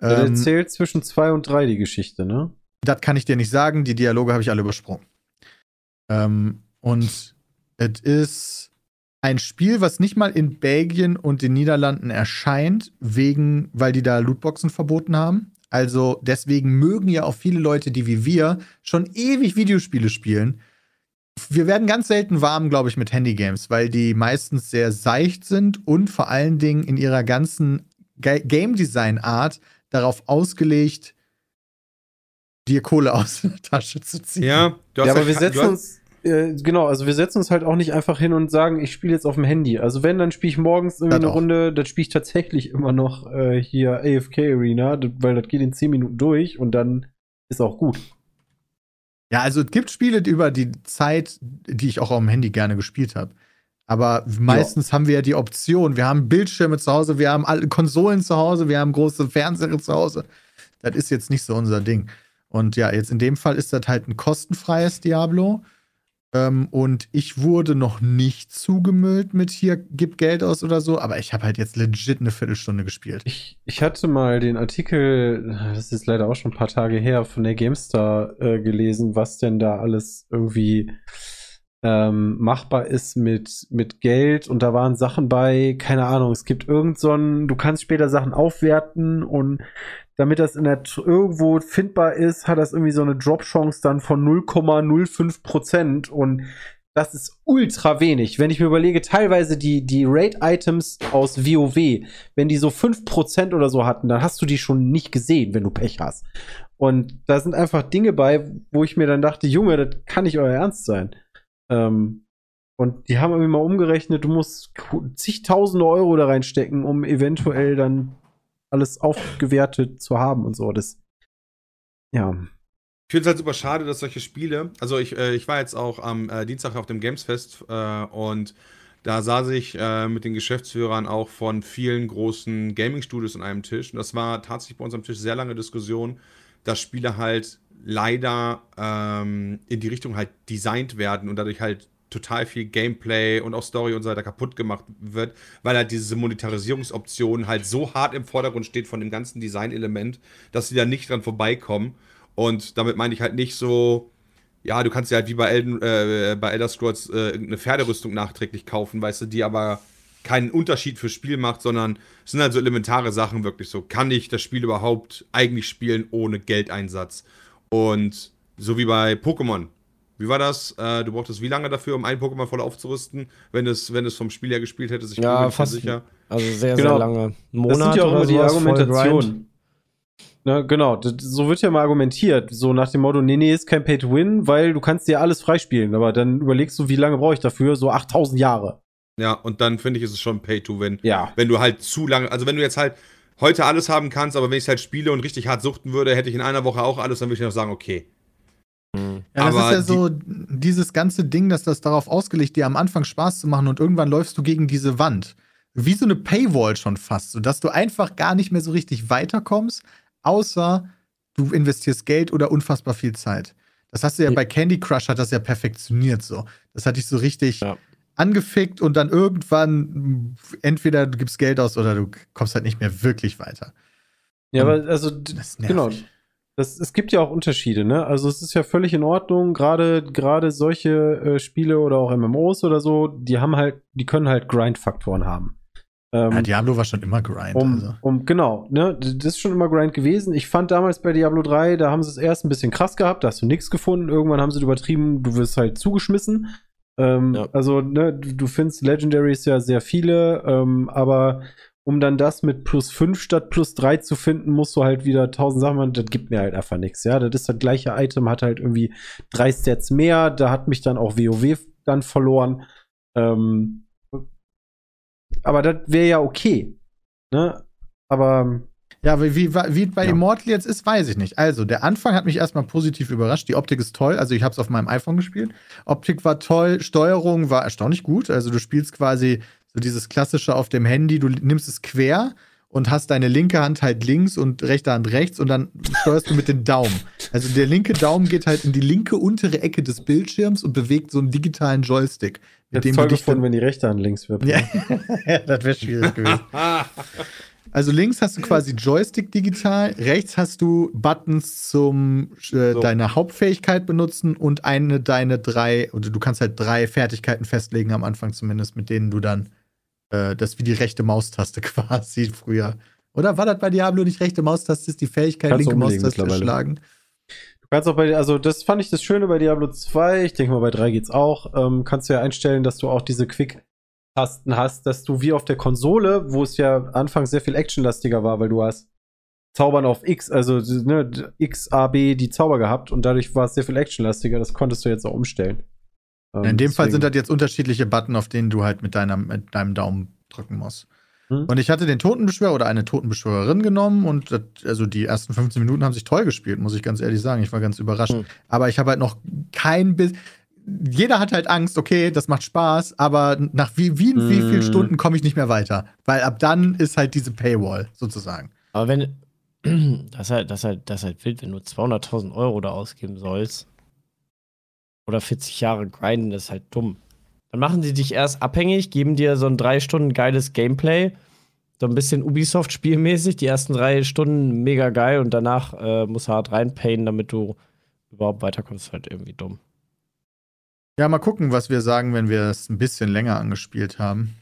der Ähm, erzählt zwischen zwei und drei die Geschichte, ne? das kann ich dir nicht sagen. Die Dialoge habe ich alle übersprungen. Ähm, und es ist ein Spiel, was nicht mal in Belgien und den Niederlanden erscheint, wegen, weil die da Lootboxen verboten haben. Also deswegen mögen ja auch viele Leute, die wie wir schon ewig Videospiele spielen. Wir werden ganz selten warm, glaube ich, mit Handygames, weil die meistens sehr seicht sind und vor allen Dingen in ihrer ganzen Ga- Game Design Art darauf ausgelegt, dir Kohle aus der Tasche zu ziehen. Ja, du hast Ja, aber wir setzen du hast, uns Äh, genau, also wir setzen uns halt auch nicht einfach hin und sagen, ich spiele jetzt auf dem Handy. Also wenn, dann spiele ich morgens irgendwie Das eine auch. Runde, dann spiele ich tatsächlich immer noch äh, hier AFK Arena, weil das geht in 10 Minuten durch und dann ist auch gut. Ja, also es gibt Spiele die über die Zeit, die ich auch auf dem Handy gerne gespielt habe. Aber meistens haben wir ja die Option, wir haben Bildschirme zu Hause, wir haben alle Konsolen zu Hause, wir haben große Fernseher zu Hause. Das ist jetzt nicht so unser Ding. Und ja, jetzt in dem Fall ist das halt ein kostenfreies Diablo. Ähm, und ich wurde noch nicht zugemüllt mit hier, gib Geld aus oder so, aber ich habe halt jetzt legit eine Viertelstunde gespielt. Ich, ich hatte mal den Artikel, das ist leider auch schon ein paar Tage her, von der GameStar äh, gelesen, was denn da alles irgendwie ähm, machbar ist mit, mit Geld. Und da waren Sachen bei, keine Ahnung, es gibt irgend so ein, du kannst später Sachen aufwerten und damit das in der irgendwo findbar ist, hat das irgendwie so eine Drop-Chance dann von 0,05 Prozent und das ist ultra wenig. Wenn ich mir überlege, teilweise die, die Raid-Items aus WoW, wenn die so 5% oder so hatten, dann hast du die schon nicht gesehen, wenn du Pech hast. Und da sind einfach Dinge bei, wo ich mir dann dachte, Junge, das kann nicht euer Ernst sein. Ähm, und die haben irgendwie mal umgerechnet, du musst zigtausende Euro da reinstecken, um eventuell dann alles aufgewertet zu haben und so. Das, ja. Ich finde es halt super schade, dass solche Spiele, also ich, äh, ich war jetzt auch am äh, Dienstag auf dem Gamesfest äh, und da saß ich äh, mit den Geschäftsführern auch von vielen großen Gaming-Studios an einem Tisch. Und das war tatsächlich bei uns am Tisch sehr lange Diskussion, dass Spiele halt leider ähm, in die Richtung halt designt werden und dadurch halt total viel Gameplay und auch Story und so weiter kaputt gemacht wird, weil halt diese Monetarisierungsoption halt so hart im Vordergrund steht von dem ganzen Designelement, dass sie da nicht dran vorbeikommen. Und damit meine ich halt nicht so, ja, du kannst ja halt wie bei, Elden, äh, bei Elder Scrolls äh, irgendeine Pferderüstung nachträglich kaufen, weißt du, die aber keinen Unterschied fürs Spiel macht, sondern es sind halt so elementare Sachen wirklich so. Kann ich das Spiel überhaupt eigentlich spielen ohne Geldeinsatz? Und so wie bei Pokémon. Wie war das? Äh, du brauchtest wie lange dafür, um ein Pokémon voll aufzurüsten, wenn es, wenn es vom Spiel her gespielt hättest? Ich Ja, fast. sicher. Also sehr, Genau. sehr lange. Ein Monat das sind ja auch immer die. Argumentation. Ne, genau, das, so wird ja mal argumentiert. So nach dem Motto, nee, nee, ist kein Pay to Win, weil du kannst dir alles freispielen. Aber dann überlegst du, wie lange brauche ich dafür? So 8000 Jahre. Ja, und dann finde ich, ist es schon Pay to Win. Ja. Wenn du halt zu lange, also wenn du jetzt halt heute alles haben kannst, aber wenn ich es halt spiele und richtig hart suchten würde, hätte ich in einer Woche auch alles, dann würde ich noch sagen, okay. Mhm. Ja, das Aber ist ja so dieses ganze Ding, dass das darauf ausgelegt, dir am Anfang Spaß zu machen und irgendwann läufst du gegen diese Wand. Wie so eine Paywall schon fast, sodass du einfach gar nicht mehr so richtig weiterkommst, außer du investierst Geld oder unfassbar viel Zeit. Das hast du ja Ja. bei Candy Crush hat das ja perfektioniert so. Das hat dich so richtig Ja. angefickt und dann irgendwann entweder du gibst Geld aus oder du kommst halt nicht mehr wirklich weiter. Ja, aber also, Das ist genau. Das, es gibt ja auch Unterschiede, ne? Also es ist ja völlig in Ordnung, gerade gerade solche äh, Spiele oder auch MMOs oder so, die haben halt, die können halt Grind-Faktoren haben. Ähm, Ja, Diablo war schon immer Grind. um, also. um, genau, ne, das ist schon immer Grind gewesen. Ich fand damals bei Diablo 3, da haben sie es erst ein bisschen krass gehabt, da hast du nichts gefunden. Irgendwann haben sie übertrieben, du wirst halt zugeschmissen. Ähm, Ja. Also, ne, du, du findest Legendaries ja sehr viele, ähm, aber um dann das mit plus 5 statt plus 3 zu finden, musst du halt wieder 1000 Sachen machen. Das gibt mir halt einfach nichts. Ja, das ist das gleiche Item, hat halt irgendwie drei Stats mehr. Da hat mich dann auch WoW dann verloren. Ähm, aber das wäre ja okay. Ne? Aber Ja, wie, wie, wie bei Ja. Immortal jetzt ist, weiß ich nicht. Also, der Anfang hat mich erstmal positiv überrascht. Die Optik ist toll. Also, ich habe es auf meinem iPhone gespielt. Optik war toll, Steuerung war erstaunlich gut. Also, du spielst quasi so dieses klassische auf dem Handy. Du nimmst es quer und hast deine linke Hand halt links und rechte Hand rechts und dann steuerst du mit den Daumen. Also, der linke Daumen geht halt in die linke untere Ecke des Bildschirms und bewegt so einen digitalen Joystick. Mit jetzt dem gefunden, dann, wenn die rechte Hand links wird. ja, das wäre schwierig gewesen. Also links hast du quasi Joystick digital, rechts hast du Buttons zum äh, So. deine Hauptfähigkeit benutzen und eine deine drei, oder du kannst halt drei Fertigkeiten festlegen am Anfang zumindest, mit denen du dann äh, das ist wie die rechte Maustaste quasi früher. Oder war das bei Diablo nicht rechte Maustaste, ist die Fähigkeit Kannst linke Maustaste mittlerweile. schlagen? Du kannst auch bei, also das fand ich das Schöne bei Diablo 2, ich denke mal bei 3 geht's auch, ähm, kannst du ja einstellen, dass du auch diese Quick-Tasten hast, dass du wie auf der Konsole, wo es ja anfangs sehr viel actionlastiger war, weil du hast Zaubern auf X, also ne, X, A, B, die Zauber gehabt und dadurch war es sehr viel actionlastiger, das konntest du jetzt auch umstellen. Ähm, In dem Fall deswegen- sind das jetzt unterschiedliche Button, auf denen du halt mit, deiner, mit deinem Daumen drücken musst. Hm. Und ich hatte den Totenbeschwörer oder eine Totenbeschwörerin genommen und das, also die ersten 15 Minuten haben sich toll gespielt, muss ich ganz ehrlich sagen. Ich war ganz überrascht. Hm. Aber ich habe halt noch kein Biss. Jeder hat halt Angst, okay, das macht Spaß, aber nach wie, wie, wie Hm. vielen Stunden komme ich nicht mehr weiter? Weil ab dann ist halt diese Paywall sozusagen. Aber wenn. Das ist halt, das ist halt, das ist halt wild, wenn du 200.000 Euro da ausgeben sollst. Oder 40 Jahre grinden, ist halt dumm. Dann machen sie dich erst abhängig, geben dir so ein drei Stunden geiles Gameplay. So ein bisschen Ubisoft-spielmäßig. Die ersten drei Stunden mega geil und danach äh, musst du hart reinpayen, damit du überhaupt weiterkommst. Halt irgendwie dumm. Ja, mal gucken, was wir sagen, wenn wir es ein bisschen länger angespielt haben.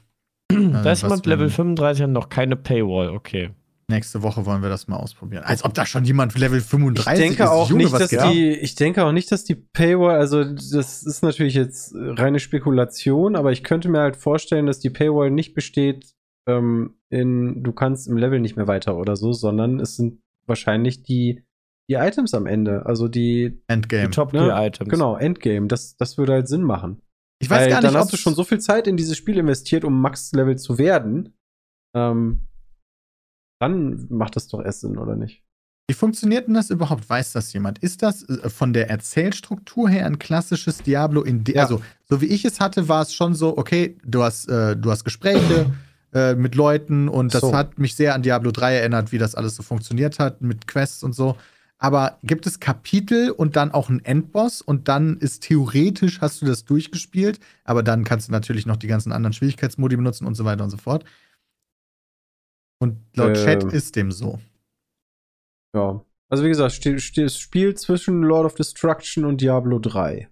Da ist jemand wir- Level 35 und noch keine Paywall, okay. Nächste Woche wollen wir das mal ausprobieren. Als ob da schon jemand Level 35 ich denke ist. auch Junge, nicht, dass die, ich denke auch nicht, dass die Paywall, also das ist natürlich jetzt reine Spekulation, aber ich könnte mir halt vorstellen, dass die Paywall nicht besteht ähm, in, du kannst im Level nicht mehr weiter oder so, sondern es sind wahrscheinlich die, die Items am Ende, also die, Endgame. Die Top ne? Genau, Endgame, das, das würde halt Sinn machen. Ich weiß Weil gar nicht, dann hast du schon so viel Zeit in dieses Spiel investiert, um Max-Level zu werden. Ähm, dann macht das doch erst Sinn, oder nicht? Wie funktioniert denn das überhaupt? Weiß das jemand? Ist das äh, von der Erzählstruktur her ein klassisches Diablo in Ja. Also, so wie ich es hatte, war es schon so, okay, du hast, äh, du hast Gespräche äh, mit Leuten und das So. hat mich sehr an Diablo 3 erinnert, wie das alles so funktioniert hat, mit Quests und so. Aber gibt es Kapitel und dann auch einen Endboss und dann ist theoretisch, hast du das durchgespielt, aber dann kannst du natürlich noch die ganzen anderen Schwierigkeitsmodi benutzen und so weiter und so fort. Und laut Ähm. Chat ist dem so. Ja. Also wie gesagt, es spielt zwischen Lord of Destruction und Diablo 3.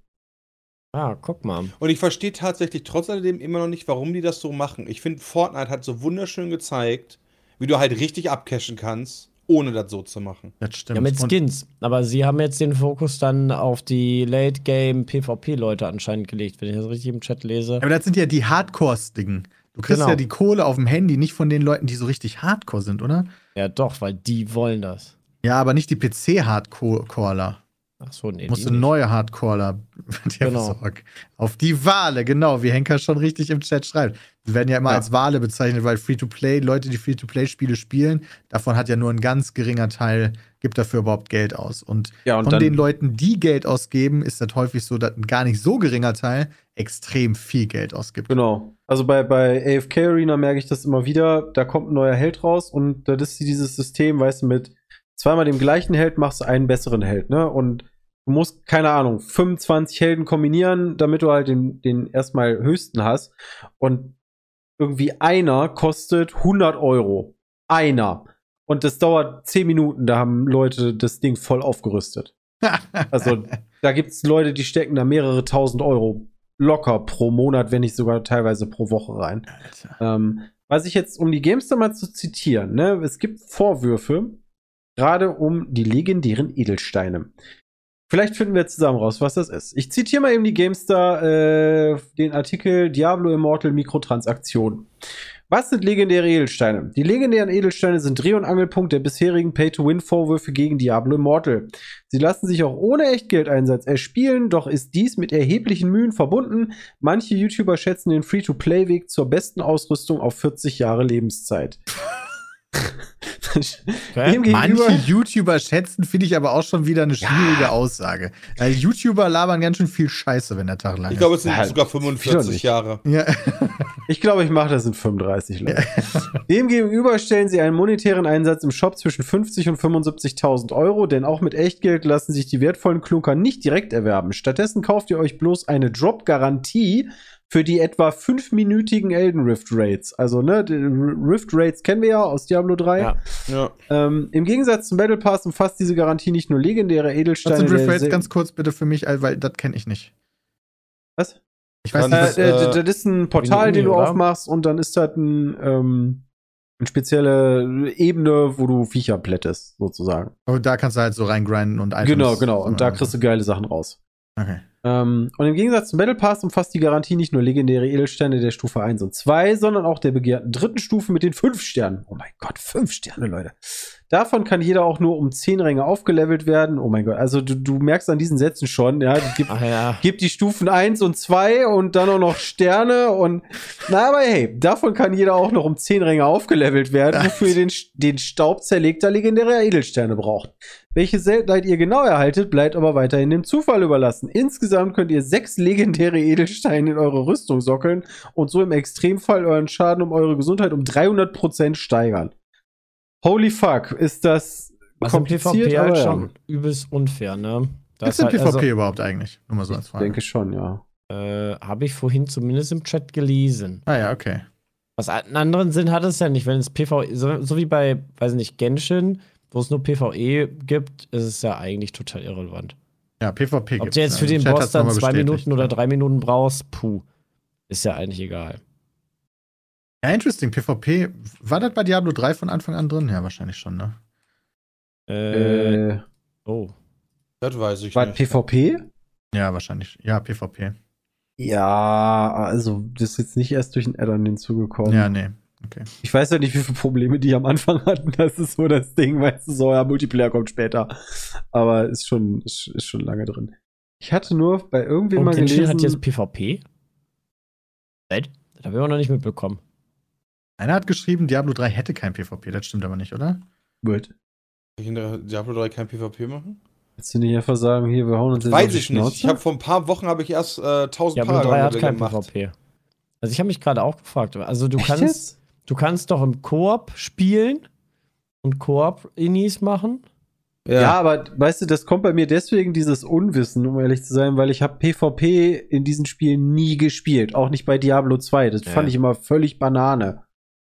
Ah, guck mal. Und ich verstehe tatsächlich trotz alledem immer noch nicht, warum die das so machen. Ich finde, Fortnite hat so wunderschön gezeigt, wie du halt richtig abcashen kannst, ohne das so zu machen. Das stimmt. Ja, mit Skins. Aber sie haben jetzt den Fokus dann auf die Late-Game-PvP-Leute anscheinend gelegt, wenn ich das richtig im Chat lese. Aber das sind ja die Hardcore-Dingen. Du kriegst Genau. ja die Kohle auf dem Handy nicht von den Leuten, die so richtig Hardcore sind, oder? Ja, doch, weil die wollen das. Ja, aber nicht die PC-Hardcoreler. Ach so, nee. Musst die du nicht. neue Hardcoreler dir Genau. besorgen. Auf die Wale, genau, wie Henker schon richtig im Chat schreibt. Die werden ja immer Ja. als Wale bezeichnet, weil Free-to-Play, Leute, die Free-to-Play-Spiele spielen, davon hat ja nur ein ganz geringer Teil, gibt dafür überhaupt Geld aus. Und Ja, und von den Leuten, die Geld ausgeben, ist das häufig so, dass ein gar nicht so geringer Teil extrem viel Geld ausgibt. genau. Also bei, bei AFK Arena merke ich das immer wieder. Da kommt ein neuer Held raus und das ist dieses System, weißt du, mit zweimal dem gleichen Held machst du einen besseren Held, ne? Und du musst, keine Ahnung, 25 Helden kombinieren, damit du halt den, den erstmal höchsten hast. Und irgendwie einer kostet 100 Euro. Einer. Und das dauert 10 Minuten, da haben Leute das Ding voll aufgerüstet. Also, da gibt es Leute, die stecken da mehrere tausend Euro locker pro Monat, wenn nicht sogar teilweise pro Woche rein. Ähm, was ich jetzt, um die Gamester mal zu zitieren, ne, es gibt Vorwürfe, gerade um die legendären Edelsteine. Vielleicht finden wir zusammen raus, was das ist. Ich zitiere mal eben die Gamester, äh, den Artikel Diablo Immortal Mikrotransaktion. Was sind legendäre Edelsteine? Die legendären Edelsteine sind Dreh- und Angelpunkt der bisherigen Pay-to-Win-Vorwürfe gegen Diablo Immortal. Sie lassen sich auch ohne Echtgeldeinsatz erspielen, doch ist dies mit erheblichen Mühen verbunden. Manche YouTuber schätzen den Free-to-Play-Weg zur besten Ausrüstung auf 40 Jahre Lebenszeit. Manche YouTuber schätzen, finde ich aber auch schon wieder eine schwierige Aussage. Weil YouTuber labern ganz schön viel Scheiße, wenn der Tag lang Ich glaube, es sind Ja, sogar wieder 45 nicht. Jahre. ist. Ja. Ich glaube, ich mache das in 35 lang. Demgegenüber stellen sie einen monetären Einsatz im Shop zwischen 50 und 75.000 Euro, denn auch mit Echtgeld lassen sich die wertvollen Klunker nicht direkt erwerben. Stattdessen kauft ihr euch bloß eine Drop-Garantie für die etwa fünfminütigen Elden Rift Raids. Also, ne, die Rift Raids kennen wir ja aus Diablo 3. Ja. Ja. Ähm, Im Gegensatz zum Battle Pass umfasst diese Garantie nicht nur legendäre Was Edelsteine. sind Rift Rates sel- ganz kurz bitte für mich, weil das kenne ich nicht. Was? Ich weiß Dann nicht, Äh, was, das- äh, das ist ein Portal, Uni, den du oder? aufmachst und dann ist das ein, ähm, eine spezielle Ebene, wo du Viecher plättest, sozusagen. aber da kannst du halt so reingrinden und Items. genau, genau. Und da äh, kriegst du geile Sachen raus. Okay. Ähm, und im Gegensatz zum Battle Pass umfasst die Garantie nicht nur legendäre Edelsteine der Stufe 1 und 2, sondern auch der begehrten dritten Stufe mit den 5 Sternen. Oh mein Gott, 5 Sterne, Leute. Davon kann jeder auch nur um 10 Ränge aufgelevelt werden. Oh mein Gott, also du, du merkst an diesen Sätzen schon, ja, gibt, ja. gibt die Stufen 1 und 2 und dann auch noch Sterne und na, aber hey, davon kann jeder auch noch um 10 Ränge aufgelevelt werden, wofür ihr den, den Staub zerlegter legendärer Edelsterne braucht. Welche Seltenheit ihr genau erhaltet, bleibt aber weiterhin dem Zufall überlassen. Insgesamt könnt ihr sechs legendäre Edelsteine in eure Rüstung sockeln und so im Extremfall euren Schaden um eure Gesundheit um 300% steigern. Holy fuck, ist das Was kompliziert, PvP halt ja. schon übelst unfair, ne? Das denn halt, PvP also, überhaupt eigentlich? Nur mal so als Ich Frage. denke schon, ja. äh, habe ich vorhin zumindest im Chat gelesen. Ah ja, okay. Was einen anderen Sinn hat es ja nicht, wenn es PvE, so, so wie bei, weiß ich nicht, Genshin, wo es nur PvE gibt, ist es ja eigentlich total irrelevant. Ja, PvP Ob gibt's, du jetzt für den Boss dann zwei. Minuten oder drei Minuten brauchst, puh. Ist ja eigentlich egal. Ja, interesting. PvP. War das bei Diablo 3 von Anfang an drin? Ja, wahrscheinlich schon, ne? Äh, Äh, oh. Das weiß ich war nicht. PvP? Ja, wahrscheinlich. Ja, PvP. Ja, also das ist jetzt nicht erst durch ein Add-on hinzugekommen. Ja, nee. Ich weiß ja nicht, wie viele Probleme die am Anfang hatten. Das ist so das Ding, weißt du, so, ja, Multiplayer kommt später. Aber ist schon, ist, ist schon lange drin. Ich hatte nur bei irgendwem Und mal Genshin gelesen. hat jetzt PvP? Echt? Das habe ich auch noch nicht mitbekommen. Einer hat geschrieben, Diablo 3 hätte kein PvP. Das stimmt aber nicht, oder? Wird. Kann ich in der Diablo 3 kein PvP machen? Willst du nicht einfach sagen, hier, wir hauen uns jetzt auf Weiß die ich nicht. Ich Schnauze? habe vor ein paar Wochen habe ich erst äh, 1000 Diablo 3 hat kein gemacht. PvP. Also ich habe mich gerade auch gefragt. Also du Echt kannst, jetzt? Du kannst doch im Koop spielen und Koop-Inis machen. Ja. aber weißt du, das kommt bei mir deswegen dieses Unwissen, um ehrlich zu sein, weil ich habe PvP in diesen Spielen nie gespielt, auch nicht bei Diablo 2. Das Ja. fand ich immer völlig Banane.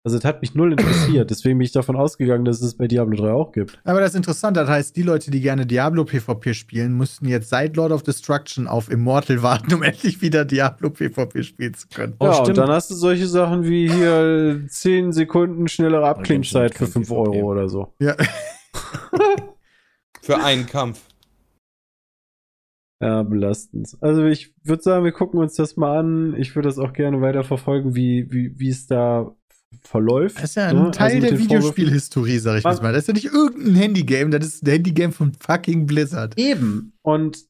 Also das hat mich null interessiert, deswegen bin ich davon ausgegangen, dass es bei Diablo 3 auch gibt. Aber das ist interessant. Das heißt, die Leute, die gerne Diablo PvP spielen, mussten jetzt seit Lord of Destruction auf Immortal warten, um endlich wieder Diablo PvP spielen zu können. Oh, ja, stimmt. und dann hast du solche Sachen wie hier 10 Sekunden schnellere Abklingzeit für Genshin 5 kein PvP. Euro oder so. Ja. Für einen Kampf. Ja, belastend. Also ich würde sagen, wir gucken uns das mal an. Ich würde das auch gerne weiter verfolgen, wie, wie, wie es da verläuft. Das ist ja ein ne? Teil Also der. Videospielhistorie, sag ich mal. Das ist ja nicht irgendein Handygame, das ist ein Handygame von fucking Blizzard. Eben. Und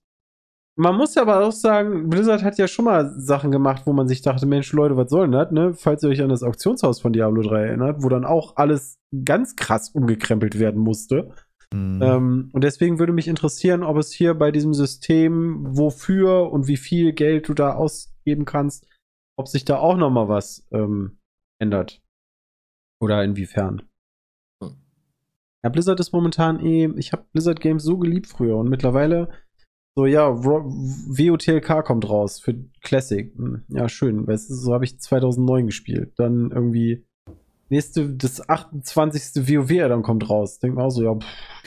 man muss ja aber auch sagen, Blizzard hat ja schon mal Sachen gemacht, wo man sich dachte, Mensch, Leute, was soll denn das, ne? Falls ihr euch an das Auktionshaus von Diablo 3 erinnert, wo dann auch alles ganz krass umgekrempelt werden musste. Mhm. Ähm, und deswegen würde mich interessieren, ob es hier bei diesem System, wofür und wie viel Geld du da ausgeben kannst, ob sich da auch noch mal was ähm, ändert. Oder inwiefern. Hm. Ja, Blizzard ist momentan eh, ich habe Blizzard Games so geliebt früher und mittlerweile so, ja, WOTLK kommt raus für Classic. Hm, Ja, schön. Weißt du, so habe ich 2009 gespielt. Dann irgendwie nächste, das 28. WoW dann kommt raus. Denk mal auch so, ja, pff,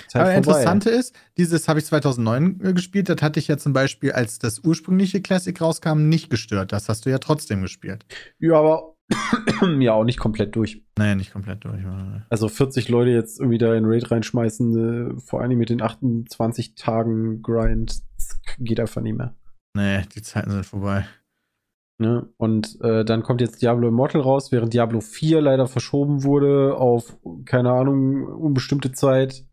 Zeit Aber vorbei. Interessante ist, dieses habe ich 2009 äh, gespielt, das hatte ich ja zum Beispiel, als das ursprüngliche Classic rauskam, nicht gestört. Das hast du ja trotzdem gespielt. Ja, aber ja, auch nicht komplett durch. Naja, nicht komplett durch. Also 40 Leute jetzt irgendwie da in Raid reinschmeißen, äh, vor allem mit den 28 Tagen Grind, das geht einfach nicht mehr. Nee, die Zeiten sind vorbei. Ne? Und äh, dann kommt jetzt Diablo Immortal raus, während Diablo 4 leider verschoben wurde auf, keine Ahnung, unbestimmte Zeit.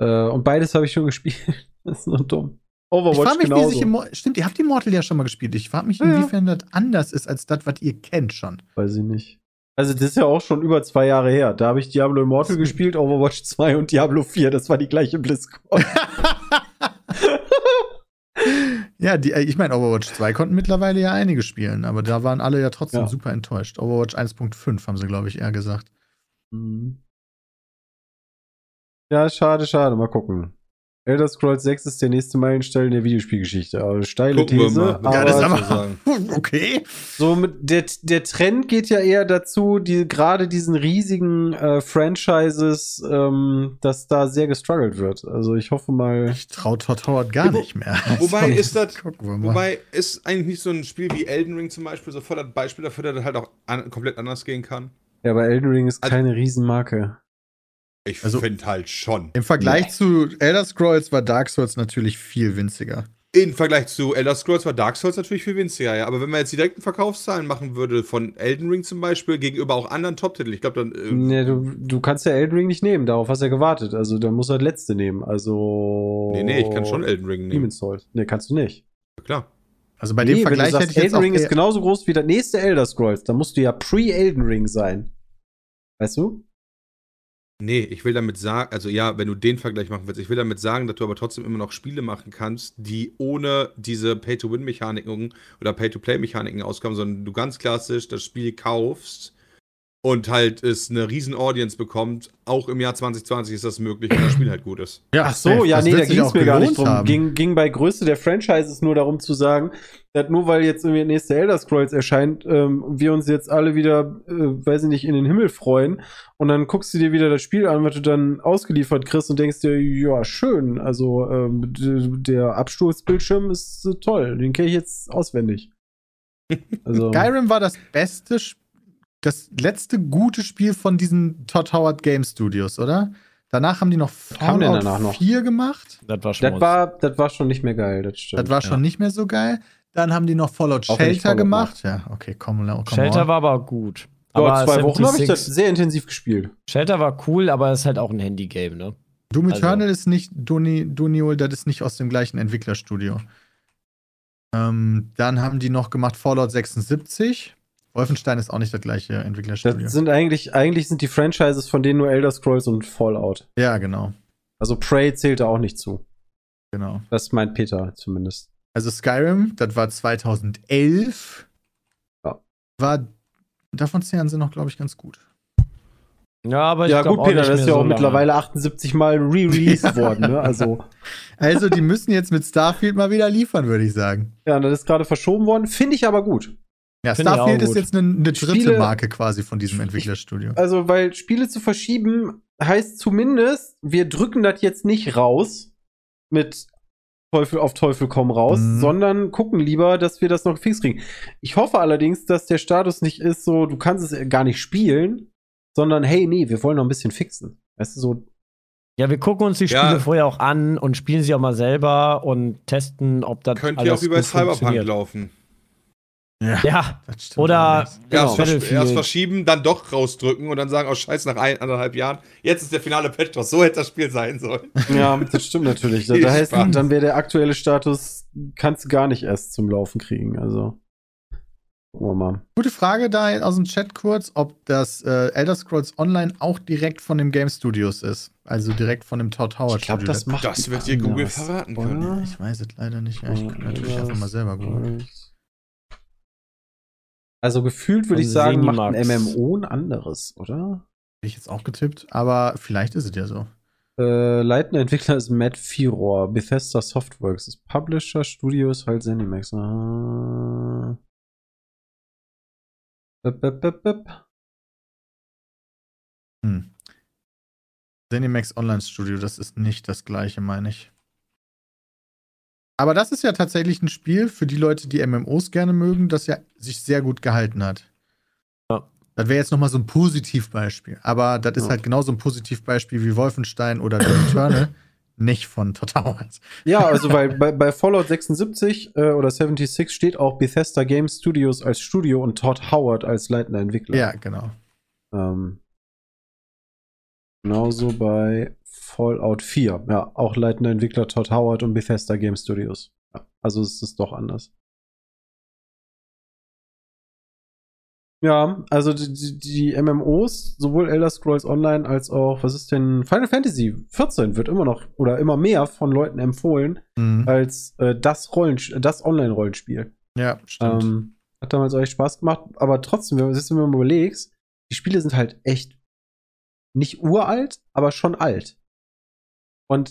Äh, und beides habe ich schon gespielt. das ist nur dumm. Ich Overwatch frage mich, genauso. wie sich Immortal. Stimmt, ihr habt Immortal ja schon mal gespielt. Ich frage mich, Ja, ja. inwiefern das anders ist als das, was ihr kennt schon. Weiß ich nicht. Also, das ist ja auch schon über zwei Jahre her. Da habe ich Diablo Immortal gespielt, Overwatch 2 und Diablo 4. Das war die gleiche BlizzCon. Ja, die, äh, ich meine, Overwatch 2 konnten mittlerweile ja einige spielen, aber da waren alle ja trotzdem Ja. super enttäuscht. Overwatch 1.5 haben sie, glaube ich, eher gesagt. Mhm. Ja, schade, schade. Mal gucken. Elder Scrolls 6 ist der nächste Meilenstein der Videospielgeschichte. Also steile Gucken wir These. mal. Aber Ja, das ist aber-. Okay. so mit der, der Trend geht ja eher dazu, die, gerade diesen riesigen äh, Franchises, ähm, dass da sehr gestruggelt wird. Also ich hoffe mal. Ich traue Todd Howard gar wo- nicht mehr. wobei Also, ist das-. Wobei ist eigentlich nicht so ein Spiel wie Elden Ring zum Beispiel so voll das Beispiel dafür, dass das halt auch an, komplett anders gehen kann. Ja, aber Elden Ring ist Also- keine Riesenmarke. Ich Also- finde halt schon. Im Vergleich zu Elder Scrolls war Dark Souls natürlich viel winziger. Im Vergleich zu Elder Scrolls war Dark Souls natürlich viel winziger, ja. Aber wenn man jetzt die direkten Verkaufszahlen machen würde, von Elden Ring zum Beispiel, gegenüber auch anderen Top-Titeln, ich glaube dann. Äh, Nee, du, du kannst ja Elden Ring nicht nehmen, darauf hast du ja gewartet. Also da muss er das letzte nehmen. Also. nee, nee, ich kann schon Elden Ring nehmen. Demon's Souls. Nee, kannst du nicht. Klar. Also bei dem nee, Vergleich wenn du hätte sagst, ich jetzt Elden Ring ist genauso groß wie das nächste Elder Scrolls. Da musst du ja pre-Elden Ring sein. Weißt du? Nee, ich will damit sagen, also ja, wenn du den Vergleich machen willst, ich will damit sagen, dass du aber trotzdem immer noch Spiele machen kannst, die ohne diese Pay-to-Win-Mechaniken oder Pay-to-Play-Mechaniken auskommen, sondern du ganz klassisch das Spiel kaufst und halt es eine riesen Audience bekommt. Auch im Jahr 2020 ist das möglich, wenn das Spiel halt gut ist. Ja, Ach so, safe. ja, Das nee, da ging es mir gar nicht drum. Ging, ging bei Größe der Franchises nur darum zu sagen, nur weil jetzt irgendwie nächste Elder Scrolls erscheint, ähm, wir uns jetzt alle wieder, äh, weiß ich nicht, in den Himmel freuen. Und dann guckst du dir wieder das Spiel an, was du dann ausgeliefert kriegst und denkst dir, ja, schön. Also ähm, der Absturzbildschirm ist äh, toll. Den kenne ich jetzt auswendig. Also, Skyrim war das beste, das letzte gute Spiel von diesen Todd Howard Game Studios, oder? Danach haben die noch Fallout danach noch? 4 gemacht. Das war schon das war, das war schon nicht mehr geil, das stimmt. Das war schon nicht mehr so geil. Dann haben die noch Fallout Shelter Fallout gemacht. Ja, okay, komm, komm Shelter on. war aber gut. Aber zwei Wochen habe ich 76 das sehr intensiv gespielt. Shelter war cool, aber es ist halt auch ein Handy-Game, ne? Doom also- Eternal ist nicht Duni, Duniol, das ist nicht aus dem gleichen Entwicklerstudio. Ähm, dann haben die noch gemacht Fallout 76. Wolfenstein ist auch nicht das gleiche Entwicklerstudio. Das sind eigentlich, eigentlich sind die Franchises von denen nur Elder Scrolls und Fallout. ja, genau. Also Prey zählt da auch nicht zu. genau. Das meint Peter zumindest. Also Skyrim, das war 2011. Ja. War, davon zählen sie noch, glaube ich, ganz gut. Ja, aber ich ja, gut, auch Peter, nicht das ist ja auch so lange. mittlerweile 78 Mal re-released worden, ne? Also, Also, die müssen jetzt mit Starfield mal wieder liefern, würde ich sagen. ja, das ist gerade verschoben worden. Finde ich aber gut. Ja, Finde ich Starfield ist jetzt eine, eine dritte Spiele- Marke quasi von diesem Entwicklerstudio. Also, weil Spiele zu verschieben heißt zumindest, wir drücken das jetzt nicht raus mit Teufel auf Teufel komm raus, Mhm. sondern gucken lieber, dass wir das noch fix kriegen. Ich hoffe allerdings, dass der Status nicht ist so, du kannst es gar nicht spielen, sondern hey, nee, wir wollen noch ein bisschen fixen. Weißt du, so, Ja, wir gucken uns die Spiele Ja. vorher auch an und spielen sie auch mal selber und testen, ob das Könnte ja auch alles wie bei gut Cyberpunk laufen. Ja, das stimmt oder genau, erst, versch Battlefield. erst verschieben, dann doch rausdrücken und dann sagen, oh scheiße, nach ein, anderthalb Jahren, jetzt ist der finale Patch doch, so hätte das Spiel sein sollen. Ja, das stimmt natürlich. Da, Viel da heißt, dann wäre der aktuelle Status, kannst du gar nicht erst zum Laufen kriegen. Also, gucken wir mal. Gute Frage da aus dem Chat kurz, ob das äh, Elder Scrolls Online auch direkt von dem Game Studios ist. Also direkt von dem Todd Howard Ich glaube, Studio. das macht Das wird dir Google verraten oder? können. Ich weiß es leider nicht. Ja, ich kann natürlich einfach mal selber googeln. Also gefühlt würde ich sagen, macht ein. MMO ein anderes, oder? Hätte ich jetzt auch getippt, aber vielleicht ist es ja so. Äh, leitender Entwickler ist Matt Firor, Bethesda Softworks. Das Publisher Studio ist halt Zenimax. Ah. Bip, bip, bip, bip. Hm. Zenimax Online Studio, das ist nicht das gleiche, meine ich. Aber das ist ja tatsächlich ein Spiel für die Leute, die MMOs gerne mögen, das ja sich sehr gut gehalten hat. Ja. Das wäre jetzt nochmal so ein Positivbeispiel. Aber das ist Ja. halt genauso ein Positivbeispiel wie Wolfenstein oder Doom Eternal. nicht von Todd Howard. Ja, also weil bei, bei Fallout 76 äh, oder 76 steht auch Bethesda Game Studios als Studio und Todd Howard als leitender Entwickler. Ja, genau. Ähm, genauso bei Fallout 4. Ja, auch leitender Entwickler Todd Howard und Bethesda Game Studios. Ja, also es ist doch anders. Ja, also die, die, MMOs, sowohl Elder Scrolls Online als auch, was ist denn, Final Fantasy 14 wird immer noch oder immer mehr von Leuten empfohlen Mhm. als äh, das Rollen, das Online-Rollenspiel. Ja, stimmt. Ähm, hat damals auch echt Spaß gemacht, aber trotzdem, wenn, wenn mal überlegst, die Spiele sind halt echt nicht uralt, aber schon alt. Und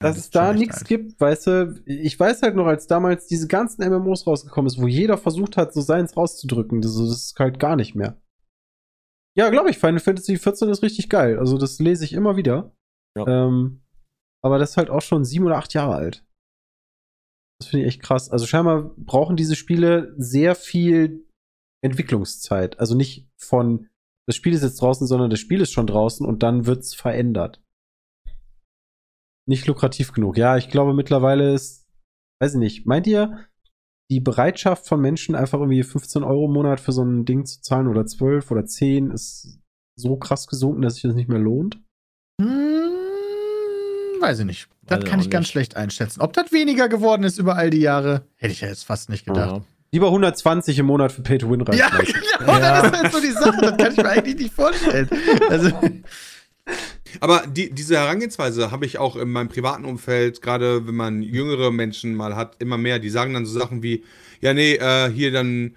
Ja, dass das es da nichts alt. gibt, weißt du, ich weiß halt noch, als damals diese ganzen MMOs rausgekommen ist, wo jeder versucht hat, so seins rauszudrücken, das, das ist halt gar nicht mehr. Ja, glaube ich, Final Fantasy 14 ist richtig geil. Also das lese ich immer wieder. Ja. Ähm, aber das ist halt auch schon sieben oder acht Jahre alt. Das finde ich echt krass. Also scheinbar brauchen diese Spiele sehr viel Entwicklungszeit. Also nicht von, das Spiel ist jetzt draußen, sondern das Spiel ist schon draußen und dann wird's verändert. Nicht lukrativ genug. Ja, ich glaube mittlerweile ist, weiß ich nicht, meint ihr, die Bereitschaft von Menschen einfach irgendwie 15 Euro im Monat für so ein Ding zu zahlen oder 12 oder 10 ist so krass gesunken, dass sich das nicht mehr lohnt? Hm, weiß ich nicht. Das kann ich ganz nicht. schlecht einschätzen. Ob das weniger geworden ist über all die Jahre, hätte ich ja jetzt fast nicht gedacht. Ja. Lieber 120 im Monat für Pay to Win reicht. Ja, genau, Ja. das ist halt so die Sache. Das kann ich mir eigentlich nicht vorstellen. Also, Aber die, diese Herangehensweise habe ich auch in meinem privaten Umfeld, gerade wenn man jüngere Menschen mal hat, immer mehr. Die sagen dann so Sachen wie, ja, nee, äh, hier dann,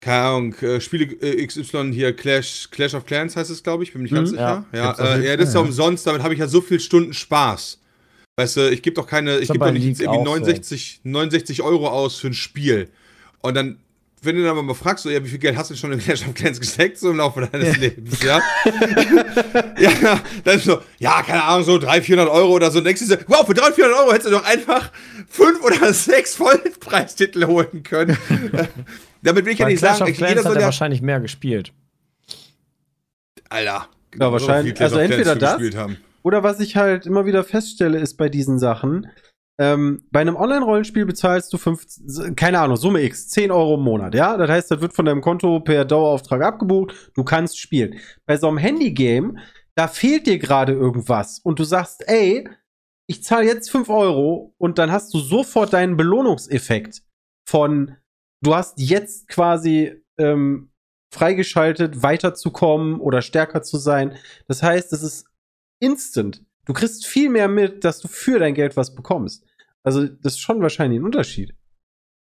keine Ahnung, äh, Spiele äh, XY hier, Clash, Clash of Clans heißt es, glaube ich, bin mir nicht ganz Mhm, sicher. Ja, auf äh, ja, das ist ja ja. umsonst, damit habe ich ja so viele Stunden Spaß. Weißt du, ich gebe doch keine, ich gebe doch nicht irgendwie auch so. 69, 69 Euro aus für ein Spiel. Und dann, wenn du dann aber mal fragst, so, ja, wie viel Geld hast du schon in Clash of Clans gesteckt, so im Laufe deines Lebens, ja? ja, dann so, ja, keine Ahnung, so 300, 400 Euro oder so. Und denkst du so, wow, für 300, 400 Euro hättest du doch einfach fünf oder sechs Vollpreistitel holen können. Damit will ich ja Bei nicht Clash sagen, of ich, Clans jeder hat er ja, wahrscheinlich mehr gespielt. Alter. Ja, wahrscheinlich. Clash Also entweder das. Oder was ich halt immer wieder feststelle, ist bei diesen Sachen, ähm, bei einem Online-Rollenspiel bezahlst du 15, keine Ahnung, Summe X, 10 Euro im Monat, ja? Das heißt, das wird von deinem Konto per Dauerauftrag abgebucht, du kannst spielen. Bei so einem Handy-Game, da fehlt dir gerade irgendwas und du sagst, ey, ich zahle jetzt 5 Euro und dann hast du sofort deinen Belohnungseffekt von, du hast jetzt quasi ähm, freigeschaltet, weiterzukommen oder stärker zu sein. Das heißt, es ist instant. Du kriegst viel mehr mit, dass du für dein Geld was bekommst. Also, das ist schon wahrscheinlich ein Unterschied.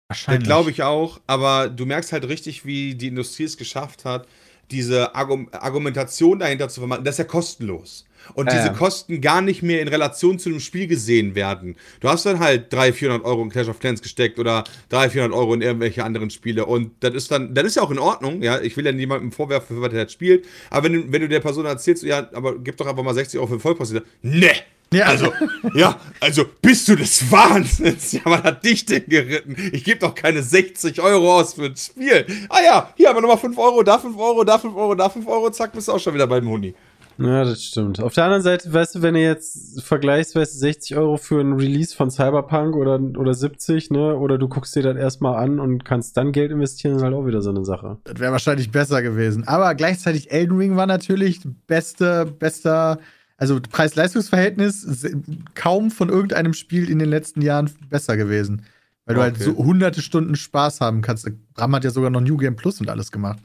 Wahrscheinlich. glaube ich auch, aber du merkst halt richtig, wie die Industrie es geschafft hat, diese Argum Argumentation dahinter zu vermarkten. Das ist ja kostenlos. Und Ja, diese ja. Kosten gar nicht mehr in Relation zu dem Spiel gesehen werden. Du hast dann halt 300, 400 Euro in Clash of Clans gesteckt oder 300, 400 Euro in irgendwelche anderen Spiele. Und das ist dann, das ist ja auch in Ordnung, ja. Ich will ja niemandem vorwerfen, für was er jetzt spielt. Aber wenn du, wenn du der Person erzählst, ja, aber gib doch einfach mal 60 Euro für den Vollpreis. Nee! Ja, Also, ja, also bist du des Wahnsinns? Ja, man hat dich denn geritten. Ich gebe doch keine 60 Euro aus für ein Spiel. Ah ja, hier haben wir nochmal 5 Euro, da 5 Euro, da 5 Euro, da 5 Euro, zack, bist du auch schon wieder beim Huni. Ja, das stimmt. Auf der anderen Seite, weißt du, wenn du jetzt vergleichsweise 60 Euro für ein Release von Cyberpunk oder, oder 70, ne, oder du guckst dir das erstmal an und kannst dann Geld investieren, ist halt auch wieder so eine Sache. Das wäre wahrscheinlich besser gewesen. Aber gleichzeitig Elden Ring war natürlich beste, bester, also Preis-Leistungs-Verhältnis kaum von irgendeinem Spiel in den letzten Jahren besser gewesen. Weil du halt Okay. so hunderte Stunden Spaß haben kannst. Bram hat ja sogar noch New Game Plus und alles gemacht.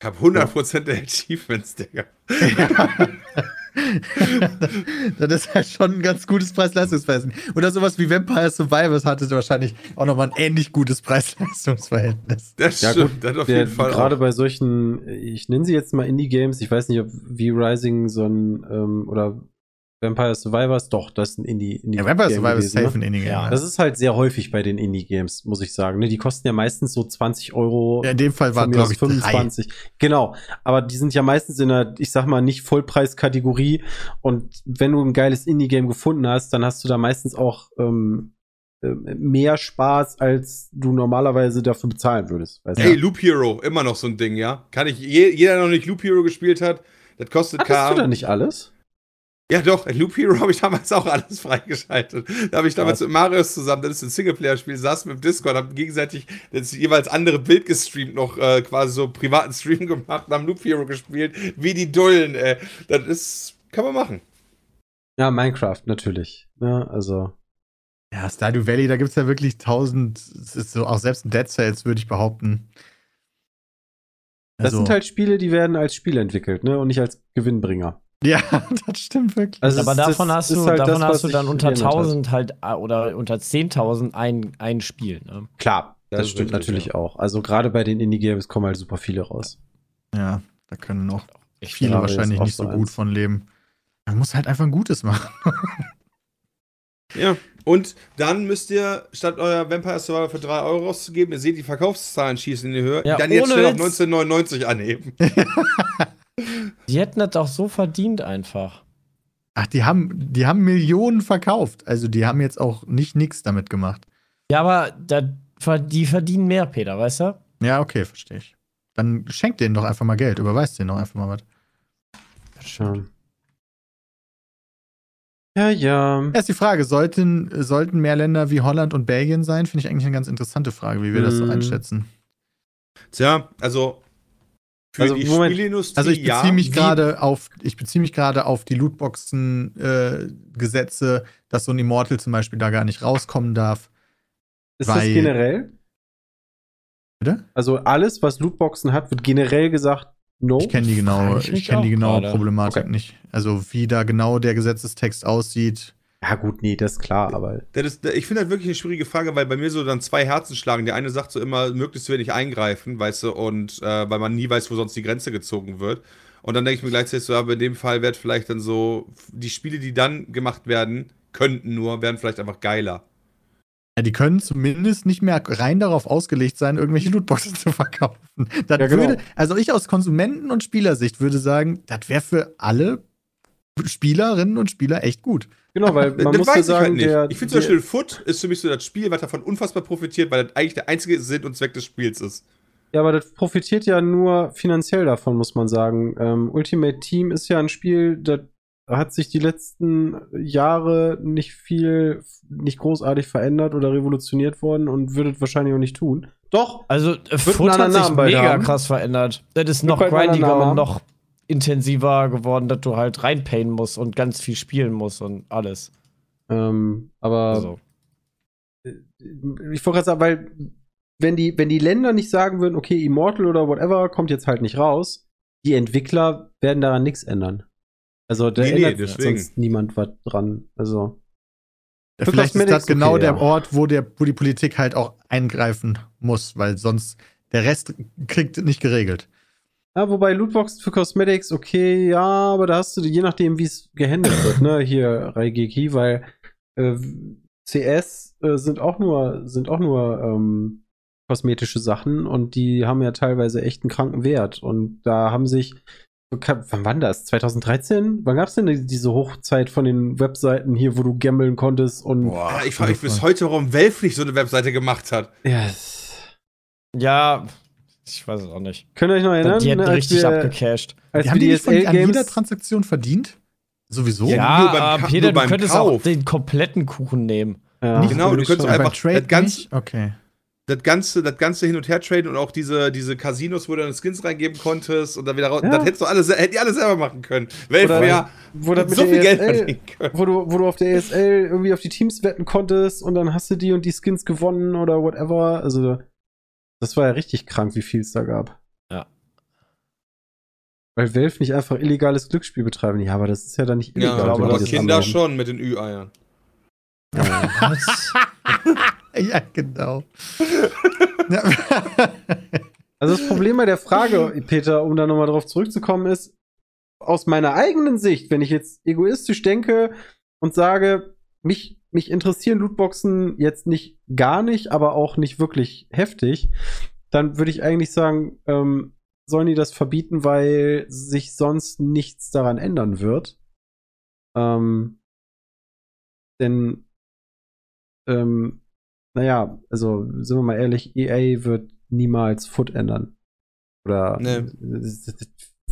Ich habe 100% der Achievements, Digga. das ist halt schon ein ganz gutes Preis-Leistungs-Verhältnis. Oder sowas wie Vampire Survivors hatte wahrscheinlich auch nochmal ein ähnlich gutes Preis-Leistungs-Verhältnis. Das Ja, stimmt, gut, das auf Der, jeden Fall gerade auch. bei solchen, ich nenne sie jetzt mal Indie-Games, ich weiß nicht, ob wie Rising so ein, ähm, oder Vampire Survivors, doch, das ist ein Indie, Indie Ja, Vampire Survivors ist gewesen, safe ne? ein Indie Ja. Das ist halt sehr häufig bei den Indie-Games, muss ich sagen. Ne? Die kosten ja meistens so 20 Euro. Ja, in dem Fall waren, glaube ich, 25. 25. Genau. Aber die sind ja meistens in einer, ich sag mal, nicht Vollpreiskategorie. Und wenn du ein geiles Indie-Game gefunden hast, dann hast du da meistens auch ähm, äh, mehr Spaß, als du normalerweise dafür bezahlen würdest. Weißt Hey, du? Loop Hero, immer noch so ein Ding, ja? Kann ich, je, jeder, der noch nicht Loop Hero gespielt hat, das kostet Hattest du da nicht alles? Ja, doch, in Loop Hero habe ich damals auch alles freigeschaltet. Da habe ich damals Krass. mit Marius zusammen, das ist ein Singleplayer-Spiel, saßen mit dem Discord, haben gegenseitig das jeweils andere Bild gestreamt, noch äh, quasi so privaten Stream gemacht und haben Loop Hero gespielt, wie die Dullen, ey. Das ist, kann man machen. Ja, Minecraft natürlich. Ja, also. Ja, Stardew Valley, da gibt es ja wirklich tausend, es ist so, auch selbst in Dead Cells würde ich behaupten. Das Also, sind halt Spiele, die werden als Spiel entwickelt, ne? Und nicht als Gewinnbringer. Ja, das stimmt wirklich. Also Aber davon das hast du, halt davon das, hast du dann unter geändert hat. 1000 halt äh, oder unter 10.000 ein, ein Spiel. Ne? Klar, Das das, stimmt richtig, natürlich ja. auch. Also gerade bei den Indie-Games kommen halt super viele raus. Ja, da können noch Ich viele glaube, wahrscheinlich nicht so so gut eins. von leben. Man muss halt einfach ein Gutes machen. Ja. Und dann müsst ihr, statt euer Vampire Survivor für 3 Euro auszugeben, ihr seht die Verkaufszahlen schießen in die Höhe, Ja, dann jetzt schnell auf Witz. 1999 anheben. Die hätten das auch so verdient einfach. Ach, die haben, die haben Millionen verkauft. Also die haben jetzt auch nicht nichts damit gemacht. Ja, aber da, die verdienen mehr, Peter, weißt du? Ja, okay, verstehe ich. Dann schenkt denen doch einfach mal Geld, überweist denen doch einfach mal was. Schon. Ja, ja. Erst die Frage, sollten, sollten mehr Länder wie Holland und Belgien sein? Finde ich eigentlich eine ganz interessante Frage, wie wir das so Mm. einschätzen. Tja, also für Also, die Moment. Spielindustrie. Also ich beziehe ja, mich gerade auf, ich beziehe mich gerade auf die Lootboxen-Gesetze, dass so ein Immortal zum Beispiel da gar nicht rauskommen darf. Ist das generell? Bitte? Also alles, was Lootboxen hat, wird generell gesagt, no. Ich kenne die genaue, ich ich kenne die genaue. Problematik Okay. nicht. Also wie da genau der Gesetzestext aussieht. Ja, gut, nee, das ist klar, aber. Das ist, ich finde halt wirklich eine schwierige Frage, weil bei mir so dann zwei Herzen schlagen. Der eine sagt so immer, möglichst wenig eingreifen, weißt du, und äh, weil man nie weiß, wo sonst die Grenze gezogen wird. Und dann denke ich mir gleichzeitig so, aber in dem Fall wird vielleicht dann so, die Spiele, die dann gemacht werden, könnten nur, werden vielleicht einfach geiler. Ja, die können zumindest nicht mehr rein darauf ausgelegt sein, irgendwelche Lootboxen zu verkaufen. Das Ja, genau. würde, also ich aus Konsumenten- und Spielersicht würde sagen, das wäre für alle Spielerinnen und Spieler echt gut. Genau, weil man das muss weiß ja ich sagen, halt nicht. der. ich finde zum Beispiel Foot ist für mich so das Spiel, was davon unfassbar profitiert, weil das eigentlich der einzige Sinn und Zweck des Spiels ist. Ja, aber das profitiert ja nur finanziell davon, muss man sagen. Ähm, Ultimate Team ist ja ein Spiel, das hat sich die letzten Jahre nicht viel, nicht großartig verändert oder revolutioniert worden und würde es wahrscheinlich auch nicht tun. Doch, Also, Foot hat sich mega haben. krass verändert. Das ist noch grindiger und noch intensiver geworden, dass du halt reinpayen musst und ganz viel spielen musst und alles. ähm, aber Also, ich wollte gerade sagen, weil wenn die, wenn die Länder nicht sagen würden, okay, Immortal oder whatever kommt jetzt halt nicht raus, die Entwickler werden daran nichts ändern. Also da Nee, nee, ändert deswegen. sonst niemand was dran. Also Vielleicht ist das genau okay, der ja. Ort, wo, der, wo die Politik halt auch eingreifen muss, weil sonst der Rest kriegt nicht geregelt. Ja, wobei Lootbox für Cosmetics, okay, ja, aber da hast du, je nachdem, wie es gehandelt wird, ne, hier Raigeki, weil äh, CS äh, sind auch nur, sind auch nur ähm, kosmetische Sachen und die haben ja teilweise echt einen kranken Wert. Und da haben sich, wann war das? 2013? Wann gab es denn die- diese Hochzeit von den Webseiten hier, wo du gambeln konntest und Boah, ich frage mich bis heute, warum Valve nicht so eine Webseite gemacht hat. ja, es- ja, ich weiß es auch nicht. könnt ihr euch noch erinnern? die hätten ne, als richtig wir- abgecasht. Als haben wir die die nicht von, an jeder Transaktion verdient? Sowieso? Ja, Ja, nur beim Peter, nur du könntest Kauf. auch den kompletten Kuchen nehmen. ja, Nicht- Genau, du könntest einfach Trade das Ganze-? Okay. Das ganze, das ganze Hin- und Her-Traden und auch diese, diese Casinos, wo du dann Skins reingeben konntest und dann wieder raus. Ja. Das hättest du alles, hätten die alle selber machen können. Wäre wo so Geld verdienen können. wo du, wo du auf der ESL irgendwie auf die Teams wetten konntest und dann hast du die und die Skins gewonnen oder whatever. Also, das war ja richtig krank, wie viel es da gab. Ja. Weil Valve nicht einfach illegales Glücksspiel betreiben. Ja, aber das ist ja dann nicht illegal. Ja, aber Kinder anmelden. schon mit den Ü-Eiern. Ja. Ja, genau. Also das Problem bei der Frage, Peter, um da nochmal drauf zurückzukommen, ist, aus meiner eigenen Sicht, wenn ich jetzt egoistisch denke und sage, mich, mich interessieren Lootboxen jetzt nicht gar nicht, aber auch nicht wirklich heftig, dann würde ich eigentlich sagen, ähm, sollen die das verbieten, weil sich sonst nichts daran ändern wird. Ähm, denn, ähm, naja, also sind wir mal ehrlich, EA wird niemals Foot ändern. Oder Nee. das, das,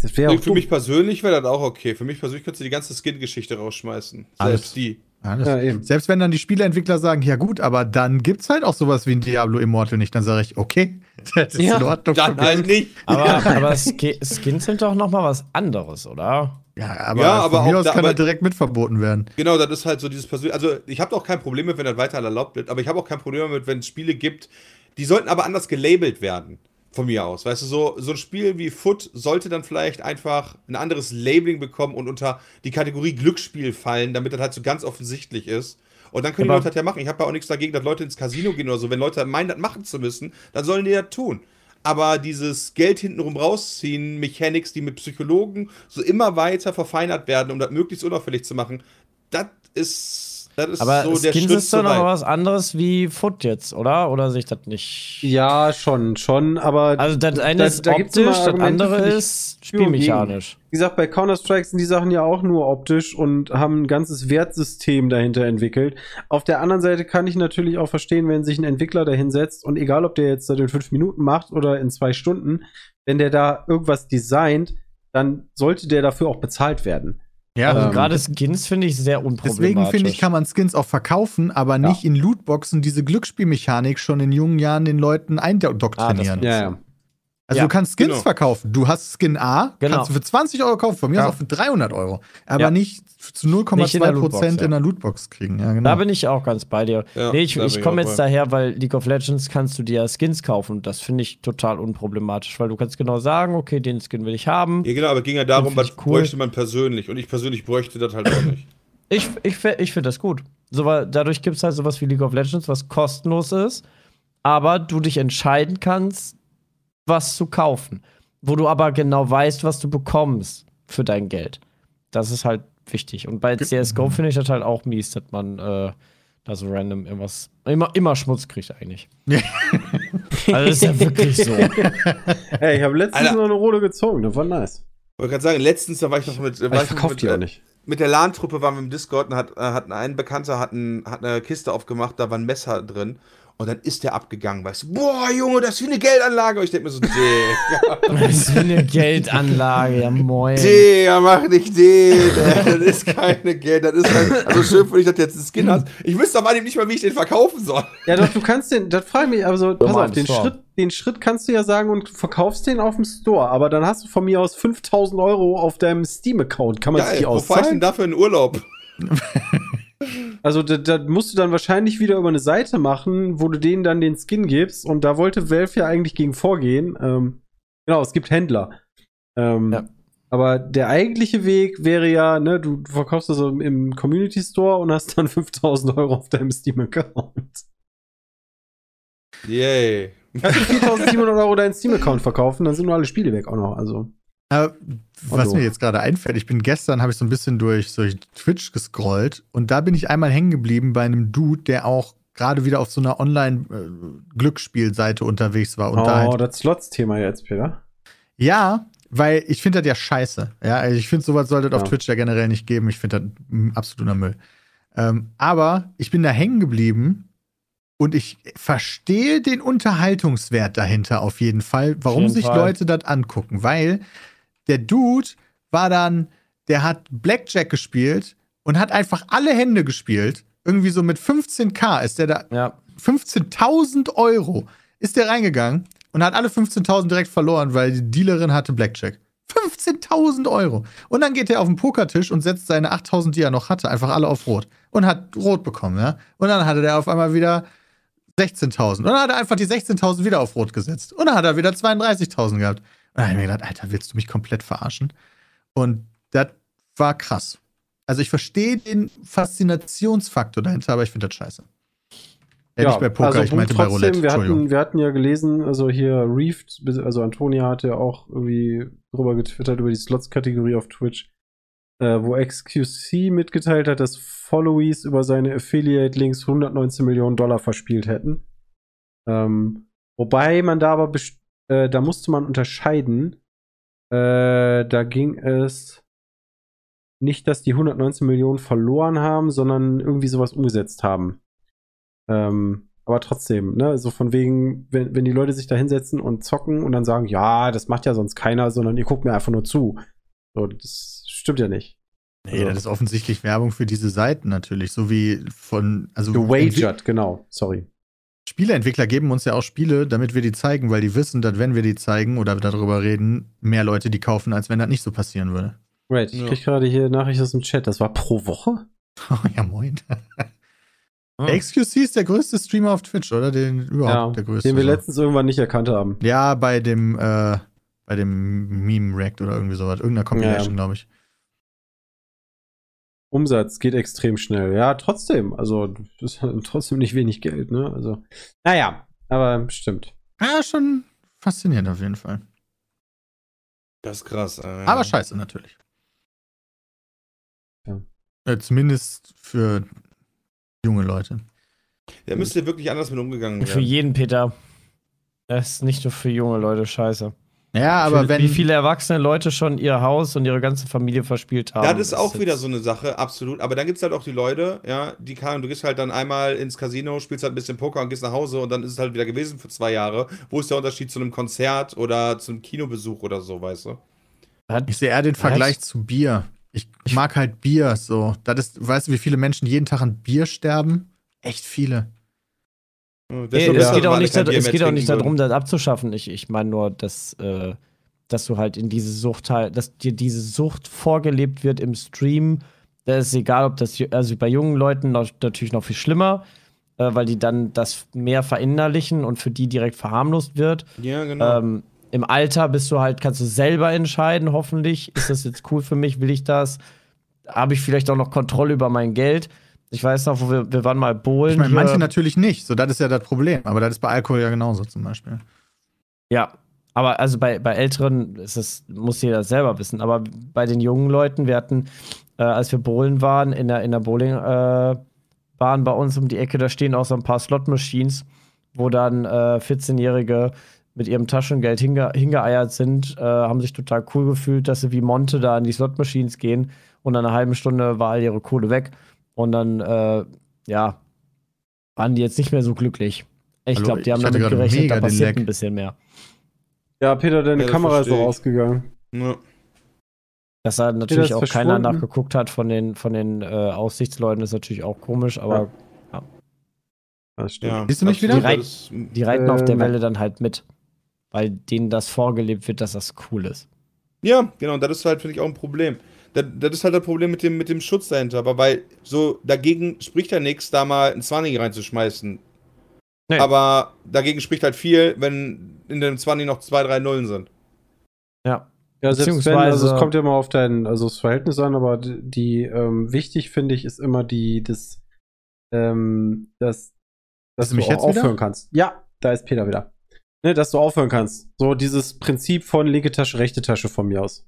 das auch für mich persönlich wäre das auch okay. Für mich persönlich könntest du die ganze Skin-Geschichte rausschmeißen. Alles. Selbst die. Ja, eben. Selbst wenn dann die Spieleentwickler sagen, ja gut, aber dann gibt's halt auch sowas wie ein Diablo Immortal nicht, dann sage ich, okay, das ist Ja, in Ordnung. Dann halt nicht. Aber, aber Ski- Skins sind doch noch mal was anderes, oder? Ja, aber, Ja, aber von mir auch aus da- kann aber- er direkt mit verboten werden. Genau, das ist halt so dieses persönliche. Also, ich habe auch kein Problem mit, wenn das weiter erlaubt wird, aber ich habe auch kein Problem damit, wenn es Spiele gibt, die sollten aber anders gelabelt werden. Von mir aus. Weißt du, so, so ein Spiel wie Foot sollte dann vielleicht einfach ein anderes Labeling bekommen und unter die Kategorie Glücksspiel fallen, damit das halt so ganz offensichtlich ist. Und dann können die Aber- Leute das ja machen. Ich habe ja auch nichts dagegen, dass Leute ins Casino gehen oder so. Wenn Leute meinen, das machen zu müssen, dann sollen die das tun. Aber dieses Geld hintenrum rausziehen, Mechanics, die mit Psychologen so immer weiter verfeinert werden, um das möglichst unauffällig zu machen, das ist, das ist Aber so der Skins ist doch noch was anderes wie Foot jetzt, oder? Oder sehe ich das nicht? Ja, schon, schon, aber Also das eine ist da optisch, das andere ist gegen. spielmechanisch. wie gesagt, bei Counter-Strike sind die Sachen ja auch nur optisch und haben ein ganzes Wertsystem dahinter entwickelt. Auf der anderen Seite kann ich natürlich auch verstehen, wenn sich ein Entwickler dahin setzt und egal, ob der jetzt das in fünf Minuten macht oder in zwei Stunden, wenn der da irgendwas designt, dann sollte der dafür auch bezahlt werden. Ja, Also Ähm, gerade Skins finde ich sehr unproblematisch. Deswegen finde ich, kann man Skins auch verkaufen, aber nicht in Lootboxen diese Glücksspielmechanik schon in jungen Jahren den Leuten eindoktrinieren. Ah, Ja, ja. Also ja, du kannst Skins genau. verkaufen. Du hast Skin A, Genau. kannst du für 20 Euro kaufen, von mir Ja. auch für 300 Euro. Aber Ja. nicht zu Nicht in der 0,2 Lootbox, Prozent ja. in der Lootbox kriegen. Ja, genau. Da bin ich auch ganz bei dir. Ja, nee, ich, ich komme jetzt bei. daher, weil League of Legends kannst du dir Skins kaufen. Und das finde ich total unproblematisch, weil du kannst genau sagen, okay, den Skin will ich haben. Ja, genau, aber ging ja darum, was cool. bräuchte man persönlich. Und ich persönlich bräuchte das halt auch nicht. Ich, ich, ich finde das gut. So, weil dadurch gibt es halt sowas wie League of Legends, was kostenlos ist, aber du dich entscheiden kannst, was zu kaufen. Wo du aber genau weißt, was du bekommst für dein Geld. Das ist halt wichtig. Und bei CSGO finde ich das halt auch mies, dass man äh, da so random irgendwas, immer, immer Schmutz kriegt eigentlich. also das ist ja wirklich so. Ey, ich habe letztens Alter. noch eine Rolle gezogen, das war nice. Ich wollte gerade sagen, letztens, da war ich noch mit. War ich noch mit, die auch äh, nicht. Mit der LAN-Truppe waren wir im Discord und hat, äh, hat ein Bekannter hat, ein, hat eine Kiste aufgemacht, da war ein Messer drin. Und dann ist der abgegangen, weißt du, boah, Junge, das ist wie eine Geldanlage. Und ich denke mir so, Digga, Das ist wie eine Geldanlage, ja moin. Digga, mach nicht den. Das ist keine Geld, das ist halt, also schön, wenn ich das jetzt einen Skin hast. Ich wüsste aber nicht mal, wie ich den verkaufen soll. Ja, doch, du kannst den, das frage ich mich, also pass auf, den Store. Schritt, den Schritt kannst du ja sagen und du verkaufst den auf dem Store, aber dann hast du von mir aus 5000 Euro auf deinem Steam-Account. Kann man sich die wo fahr ich denn auszahlen? dafür in Urlaub? Also, da, da musst du dann wahrscheinlich wieder über eine Seite machen, wo du denen dann den Skin gibst und da wollte Valve ja eigentlich gegen vorgehen. Ähm, genau, es gibt Händler. Ähm, Ja. Aber der eigentliche Weg wäre ja, ne, du, verkaufst das im, im Community Store und hast dann 5000 Euro auf deinem Steam-Account. Yay. Kannst du 4700 Euro deinen Steam-Account verkaufen, dann sind nur alle Spiele weg auch noch. Also. Aber was mir jetzt gerade einfällt, ich bin gestern, habe ich so ein bisschen durch, durch Twitch gescrollt und da bin ich einmal hängen geblieben bei einem Dude, der auch gerade wieder auf so einer Online-Glücksspielseite unterwegs war. Und da oh, halt, das Slots-Thema jetzt, Peter. ja, weil ich finde das ja scheiße. Ja, also ich finde, sowas sollte es auf Ja. Twitch ja generell nicht geben. Ich finde das absoluter Müll. Ähm, aber ich bin da hängen geblieben und ich verstehe den Unterhaltungswert dahinter auf jeden Fall, warum jeden sich Fall. Leute das angucken. Weil der Dude war dann, der hat Blackjack gespielt und hat einfach alle Hände gespielt. Irgendwie so mit 15k ist der da, Ja. 15.000 Euro ist der reingegangen und hat alle 15.000 direkt verloren, weil die Dealerin hatte Blackjack. 15.000 Euro. Und dann geht er auf den Pokertisch und setzt seine 8.000, die er noch hatte, einfach alle auf Rot. Und hat Rot bekommen, ja. Und dann hatte der auf einmal wieder 16.000. Und dann hat er einfach die 16.000 wieder auf Rot gesetzt. Und dann hat er wieder 32.000 gehabt. Dann habe ich mir gedacht, Alter, willst du mich komplett verarschen? Und das war krass. Also ich verstehe den Faszinationsfaktor dahinter, aber ich finde das scheiße. Ja, nicht bei Poker, ich meinte bei trotzdem, Roulette. Wir hatten, wir hatten ja gelesen, also hier Reefed, also Antonia hatte ja auch irgendwie drüber getwittert über die Slots-Kategorie auf Twitch, äh, wo XQC mitgeteilt hat, dass Followies über seine Affiliate-Links 119 Millionen Dollar verspielt hätten. Ähm, wobei man da aber, best- äh, da musste man unterscheiden. Äh, da ging es nicht, dass die 119 Millionen verloren haben, sondern irgendwie sowas umgesetzt haben. Ähm, aber trotzdem, ne, so von wegen, wenn, wenn die Leute sich da hinsetzen und zocken und dann sagen, ja, das macht ja sonst keiner, sondern ihr guckt mir einfach nur zu. So, das stimmt ja nicht. Nee, das ist offensichtlich Werbung für diese Seiten natürlich, so wie von, also Gewagert, genau, sorry. Spieleentwickler geben uns ja auch Spiele, damit wir die zeigen, weil die wissen, dass wenn wir die zeigen oder darüber reden, mehr Leute die kaufen, als wenn das nicht so passieren würde. Right, ich Ja. krieg gerade hier Nachricht aus dem Chat, das war pro Woche? Oh, ja, moin. Hm. Der XQC ist der größte Streamer auf Twitch, oder? Den überhaupt der größte. den wir so. letztens irgendwann nicht erkannt haben. Ja, bei dem, äh, bei dem Meme-Racked oder irgendwie sowas. Irgendeiner Compilation, Ja. glaube ich. Umsatz geht extrem schnell. Ja, trotzdem. Also, das ist halt trotzdem nicht wenig Geld, ne? Also, naja, aber stimmt. Ja, schon faszinierend auf jeden Fall. Das ist krass. Äh, Aber scheiße natürlich. Ja. Äh, zumindest für junge Leute. Da müsste wirklich anders mit umgegangen Für werden. jeden, Peter. Das ist nicht nur für junge Leute scheiße. Ja, aber Wie- wenn. Wie viele erwachsene Leute schon ihr Haus und ihre ganze Familie verspielt haben. Das ist auch wieder so eine Sache, absolut. Aber dann gibt es halt auch die Leute, ja, die kann, du gehst halt dann einmal ins Casino, spielst halt ein bisschen Poker und gehst nach Hause und dann ist es halt wieder gewesen für zwei Jahre. Wo ist der Unterschied zu einem Konzert oder zum Kinobesuch oder so, weißt du? Ich sehe eher den Vergleich zu Bier. Ich, ich mag halt Bier so. Das ist, weißt du, wie viele Menschen jeden Tag an Bier sterben? Echt viele. Ist Nee, es geht auch nicht, da- es geht auch nicht darum, das abzuschaffen. Ich, ich meine nur, dass, äh, dass du halt in diese Sucht halt, dass dir diese Sucht vorgelebt wird im Stream. Da ist egal, ob das, also bei jungen Leuten noch, natürlich noch viel schlimmer, äh, weil die dann das mehr verinnerlichen und für die direkt verharmlost wird. Ja, genau. Ähm, Im Alter bist du halt, kannst du selber entscheiden, hoffentlich. Ist das jetzt cool für mich? Will ich das? Habe ich vielleicht auch noch Kontrolle über mein Geld? Ich weiß noch, wo wir, wir waren mal bowlen. Ich meine, hier. manche natürlich nicht. So, das ist ja das Problem. Aber das ist bei Alkohol ja genauso zum Beispiel. Ja, aber also bei, bei Älteren ist es, muss jeder selber wissen. Aber bei den jungen Leuten, wir hatten, äh, als wir bowlen waren, in der, in der Bowling-Bahn bei uns um die Ecke, da stehen auch so ein paar Slot-Machines, wo dann äh, 14-Jährige mit ihrem Taschengeld hinge hingeeiert sind, äh, haben sich total cool gefühlt, dass sie wie Monte da an die Slot-Machines gehen und nach einer halben Stunde war all ihre Kohle weg. Und dann, äh, ja, waren die jetzt nicht mehr so glücklich. Ich glaube, die haben damit gerechnet, da passiert ein bisschen mehr. Ja, Peter, deine Ja, Kamera ist doch ausgegangen. Ja. Dass da natürlich auch keiner nachgeguckt hat von den, von den äh, Aussichtsleuten, ist natürlich auch komisch, aber Das stimmt. Ja, Siehst du mich wieder? Das ist- die reiten auf der Äh, Welle dann halt mit. Weil denen das vorgelebt wird, dass das cool ist. Ja, genau, und das ist halt, finde ich, auch ein Problem. Das, das ist halt das Problem mit dem, mit dem Schutz dahinter. Aber weil so dagegen spricht ja nichts, da mal ein 20 reinzuschmeißen. Nee. Aber dagegen spricht halt viel, wenn in dem 20 noch zwei, drei Nullen sind. Ja. Ja, selbst wenn, Beziehungsweise- also es kommt ja mal auf dein, also das Verhältnis an, aber die, die ähm, wichtig finde ich, ist immer die, das, ähm, das, dass du mich jetzt wieder? aufhören kannst. Ja, da ist Peter wieder. Ne, dass du aufhören kannst. So dieses Prinzip von linke Tasche, rechte Tasche von mir aus.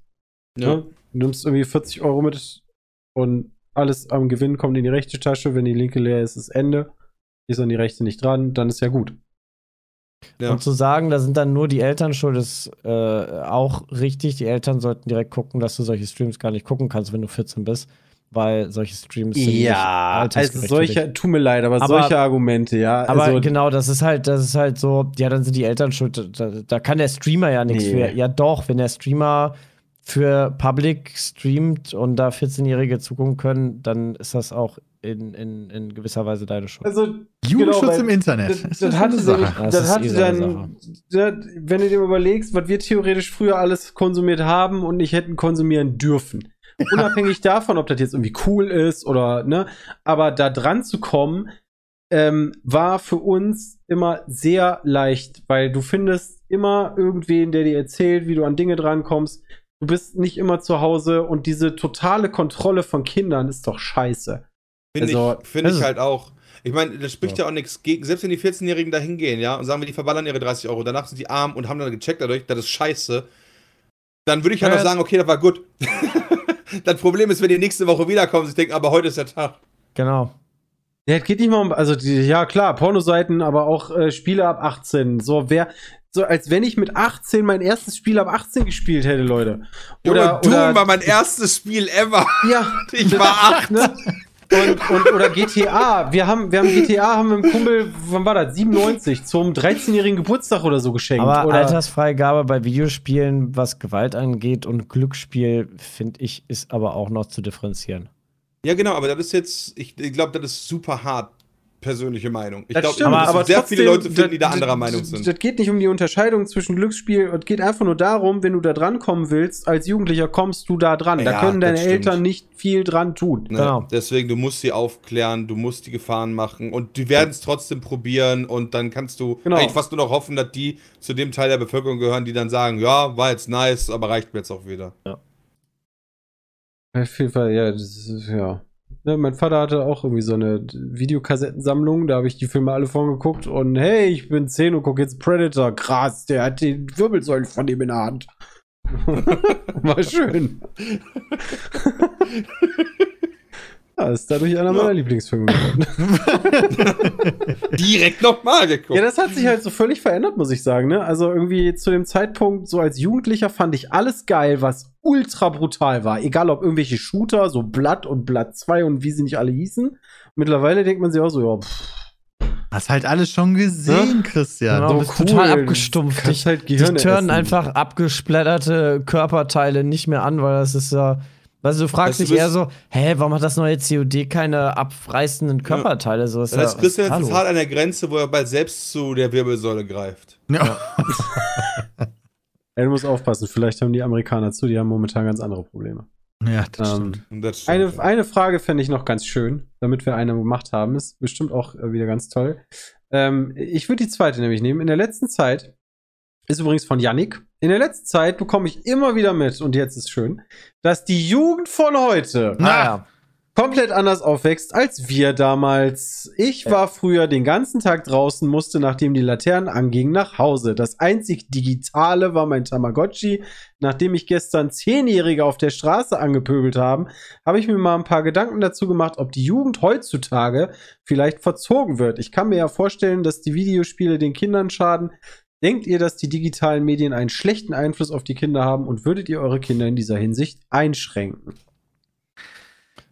Ne? Du nimmst irgendwie 40 Euro mit und alles am Gewinn kommt in die rechte Tasche. Wenn die linke leer ist, ist Ende. Ist an die rechte nicht dran, dann ist ja gut. Ja. Und zu sagen, da sind dann nur die Eltern schuld, ist äh, auch richtig. Die Eltern sollten direkt gucken, dass du solche Streams gar nicht gucken kannst, wenn du 14 bist. Weil solche Streams sind nicht also solche, tut mir leid, aber, Aber- solche Argumente, ja. Aber also, genau, das ist halt, das ist halt so, ja, dann sind die Eltern schuld. Da, da kann der Streamer ja nichts Nee. für. Ja, doch, wenn der Streamer für Public streamt und da 14-Jährige zugucken können, dann ist das auch in, in, in gewisser Weise deine Schuld. also Jugendschutz weil im Internet. Das, das eine hatte, Sache. Das das hatte eh dann, das, wenn du dir überlegst, was wir theoretisch früher alles konsumiert haben und nicht hätten konsumieren dürfen. Unabhängig davon, ob das jetzt irgendwie cool ist oder, ne, aber da dran zu kommen, ähm, war für uns immer sehr leicht, weil du findest immer irgendwen, der dir erzählt, wie du an Dinge drankommst. Du bist nicht immer zu Hause und diese totale Kontrolle von Kindern ist doch scheiße. Finde Also, ich, find ich halt auch. Ich meine, das spricht ja, auch nichts gegen, selbst wenn die 14-Jährigen da hingehen, ja, und sagen wir, die verballern ihre 30 Euro, danach sind die arm und haben dann gecheckt dadurch, das ist scheiße, dann würde ich halt Ja, noch sagen, okay, das war gut. das Problem ist, wenn die nächste Woche wiederkommen, sie denken, aber heute ist der Tag. Genau. Ja, es geht nicht mal um, also die, ja klar, Pornoseiten, aber auch äh, Spiele ab 18. So, wer, so als wenn ich mit 18 mein erstes Spiel ab 18 gespielt hätte, Leute. Oder, Doom oder war mein erstes Spiel ever. ja, Ich war acht. ne? Und, und, oder GTA. Wir haben, wir haben GTA, haben wir einem Kumpel, wann war das? 97, zum 13-jährigen Geburtstag oder so geschenkt. Aber oder, Altersfreigabe bei Videospielen, was Gewalt angeht und Glücksspiel, finde ich, ist aber auch noch zu differenzieren. Ja, genau, aber das ist jetzt, ich, ich glaube, das ist super hart. Persönliche Meinung. Ich Das glaube, stimmt, aber, aber sehr trotzdem, viele Leute finden, das- die da anderer Meinung sind. Das geht nicht um die Unterscheidung zwischen Glücksspiel, es geht einfach nur darum, wenn du da dran kommen willst, als Jugendlicher kommst du da dran. da Ja, können deine. Eltern nicht viel dran tun. Ne? Genau. Deswegen, du musst sie aufklären, du musst die Gefahren machen und die werden es trotzdem probieren und dann kannst du Genau. eigentlich fast nur noch hoffen, dass die zu dem Teil der Bevölkerung gehören, die dann sagen, ja, war jetzt nice, aber reicht mir jetzt auch wieder. Auf jeden Fall, ja, das ist, ja. Ne, mein Vater hatte auch irgendwie so eine Videokassettensammlung, da habe ich die Filme alle von geguckt und hey, ich bin 10 und gucke jetzt Predator. Krass, der hat die Wirbelsäule von ihm in der Hand. War schön. ja, ist dadurch einer meiner Lieblingsfilme geworden. Direkt nochmal geguckt. Ja, das hat sich halt so völlig verändert, muss ich sagen. Ne? Also irgendwie zu dem Zeitpunkt, so als Jugendlicher fand ich alles geil, was ultra brutal war. Egal ob irgendwelche Shooter, so Blood und Blood 2 und wie sie nicht alle hießen. Mittlerweile denkt man sich auch so, ja, pff, Hast halt alles schon gesehen, Christian. Genau, so bist total abgestumpft. Dich- halt Die Gehirne turnen essen. einfach abgesplatterte Körperteile nicht mehr an, weil das ist ja, Weißt du, du fragst Weißt du, dich eher so, hä, warum hat das neue COD keine abreißenden Körperteile? So ist Das heißt, ja, Christian ist hallo. hart an der Grenze, wo er bald selbst zu der Wirbelsäule greift. Ja. Ja, du musst aufpassen, vielleicht haben die Amerikaner zu, die haben momentan ganz andere Probleme. ja, das Ähm, stimmt. Das stimmt, Eine, ja. eine Frage fände ich noch ganz schön, damit wir eine gemacht haben. Ist bestimmt auch äh, wieder ganz toll. Ähm, ich würde die zweite nämlich nehmen. In der letzten Zeit, ist übrigens von Yannick, in der letzten Zeit bekomme ich immer wieder mit, und jetzt ist schön, dass die Jugend von heute Na. Ah, ja. komplett anders aufwächst als wir damals. Ich war früher den ganzen Tag draußen, musste, nachdem die Laternen angingen, nach Hause. Das einzig Digitale war mein Tamagotchi. Nachdem mich gestern Zehnjährige auf der Straße angepöbelt haben, habe ich mir mal ein paar Gedanken dazu gemacht, ob die Jugend heutzutage vielleicht verzogen wird. Ich kann mir ja vorstellen, dass die Videospiele den Kindern schaden. Denkt ihr, dass die digitalen Medien einen schlechten Einfluss auf die Kinder haben und würdet ihr eure Kinder in dieser Hinsicht einschränken?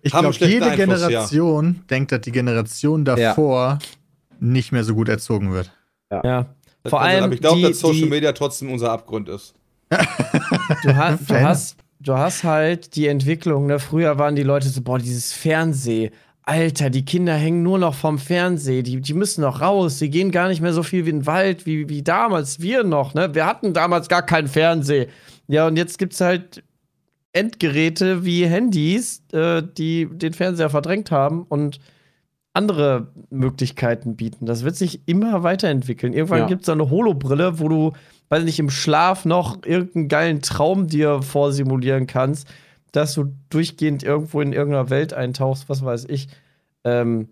Ich glaube, jede Einfluss, ja. Generation denkt, dass die Generation davor nicht mehr so gut erzogen wird. ja. Das Vor kann sein, allem, aber ich glaube, die, dass Social die, Media trotzdem unser Abgrund ist. du, hast, du, hast, du hast halt die Entwicklung, ne? Früher waren die Leute so, boah, dieses Fernseh. Alter, die Kinder hängen nur noch vom Fernseh. Die, die müssen noch raus. Die gehen gar nicht mehr so viel wie in den Wald wie, wie damals. Wir noch, ne? Wir hatten damals gar keinen Fernseh. Ja, und jetzt gibt's halt Endgeräte wie Handys, äh, die den Fernseher verdrängt haben und andere Möglichkeiten bieten. Das wird sich immer weiterentwickeln. Irgendwann Ja. gibt's da eine Holobrille, wo du, weiß nicht, im Schlaf noch irgendeinen geilen Traum dir vorsimulieren kannst, dass du durchgehend irgendwo in irgendeiner Welt eintauchst, was weiß ich. Ähm,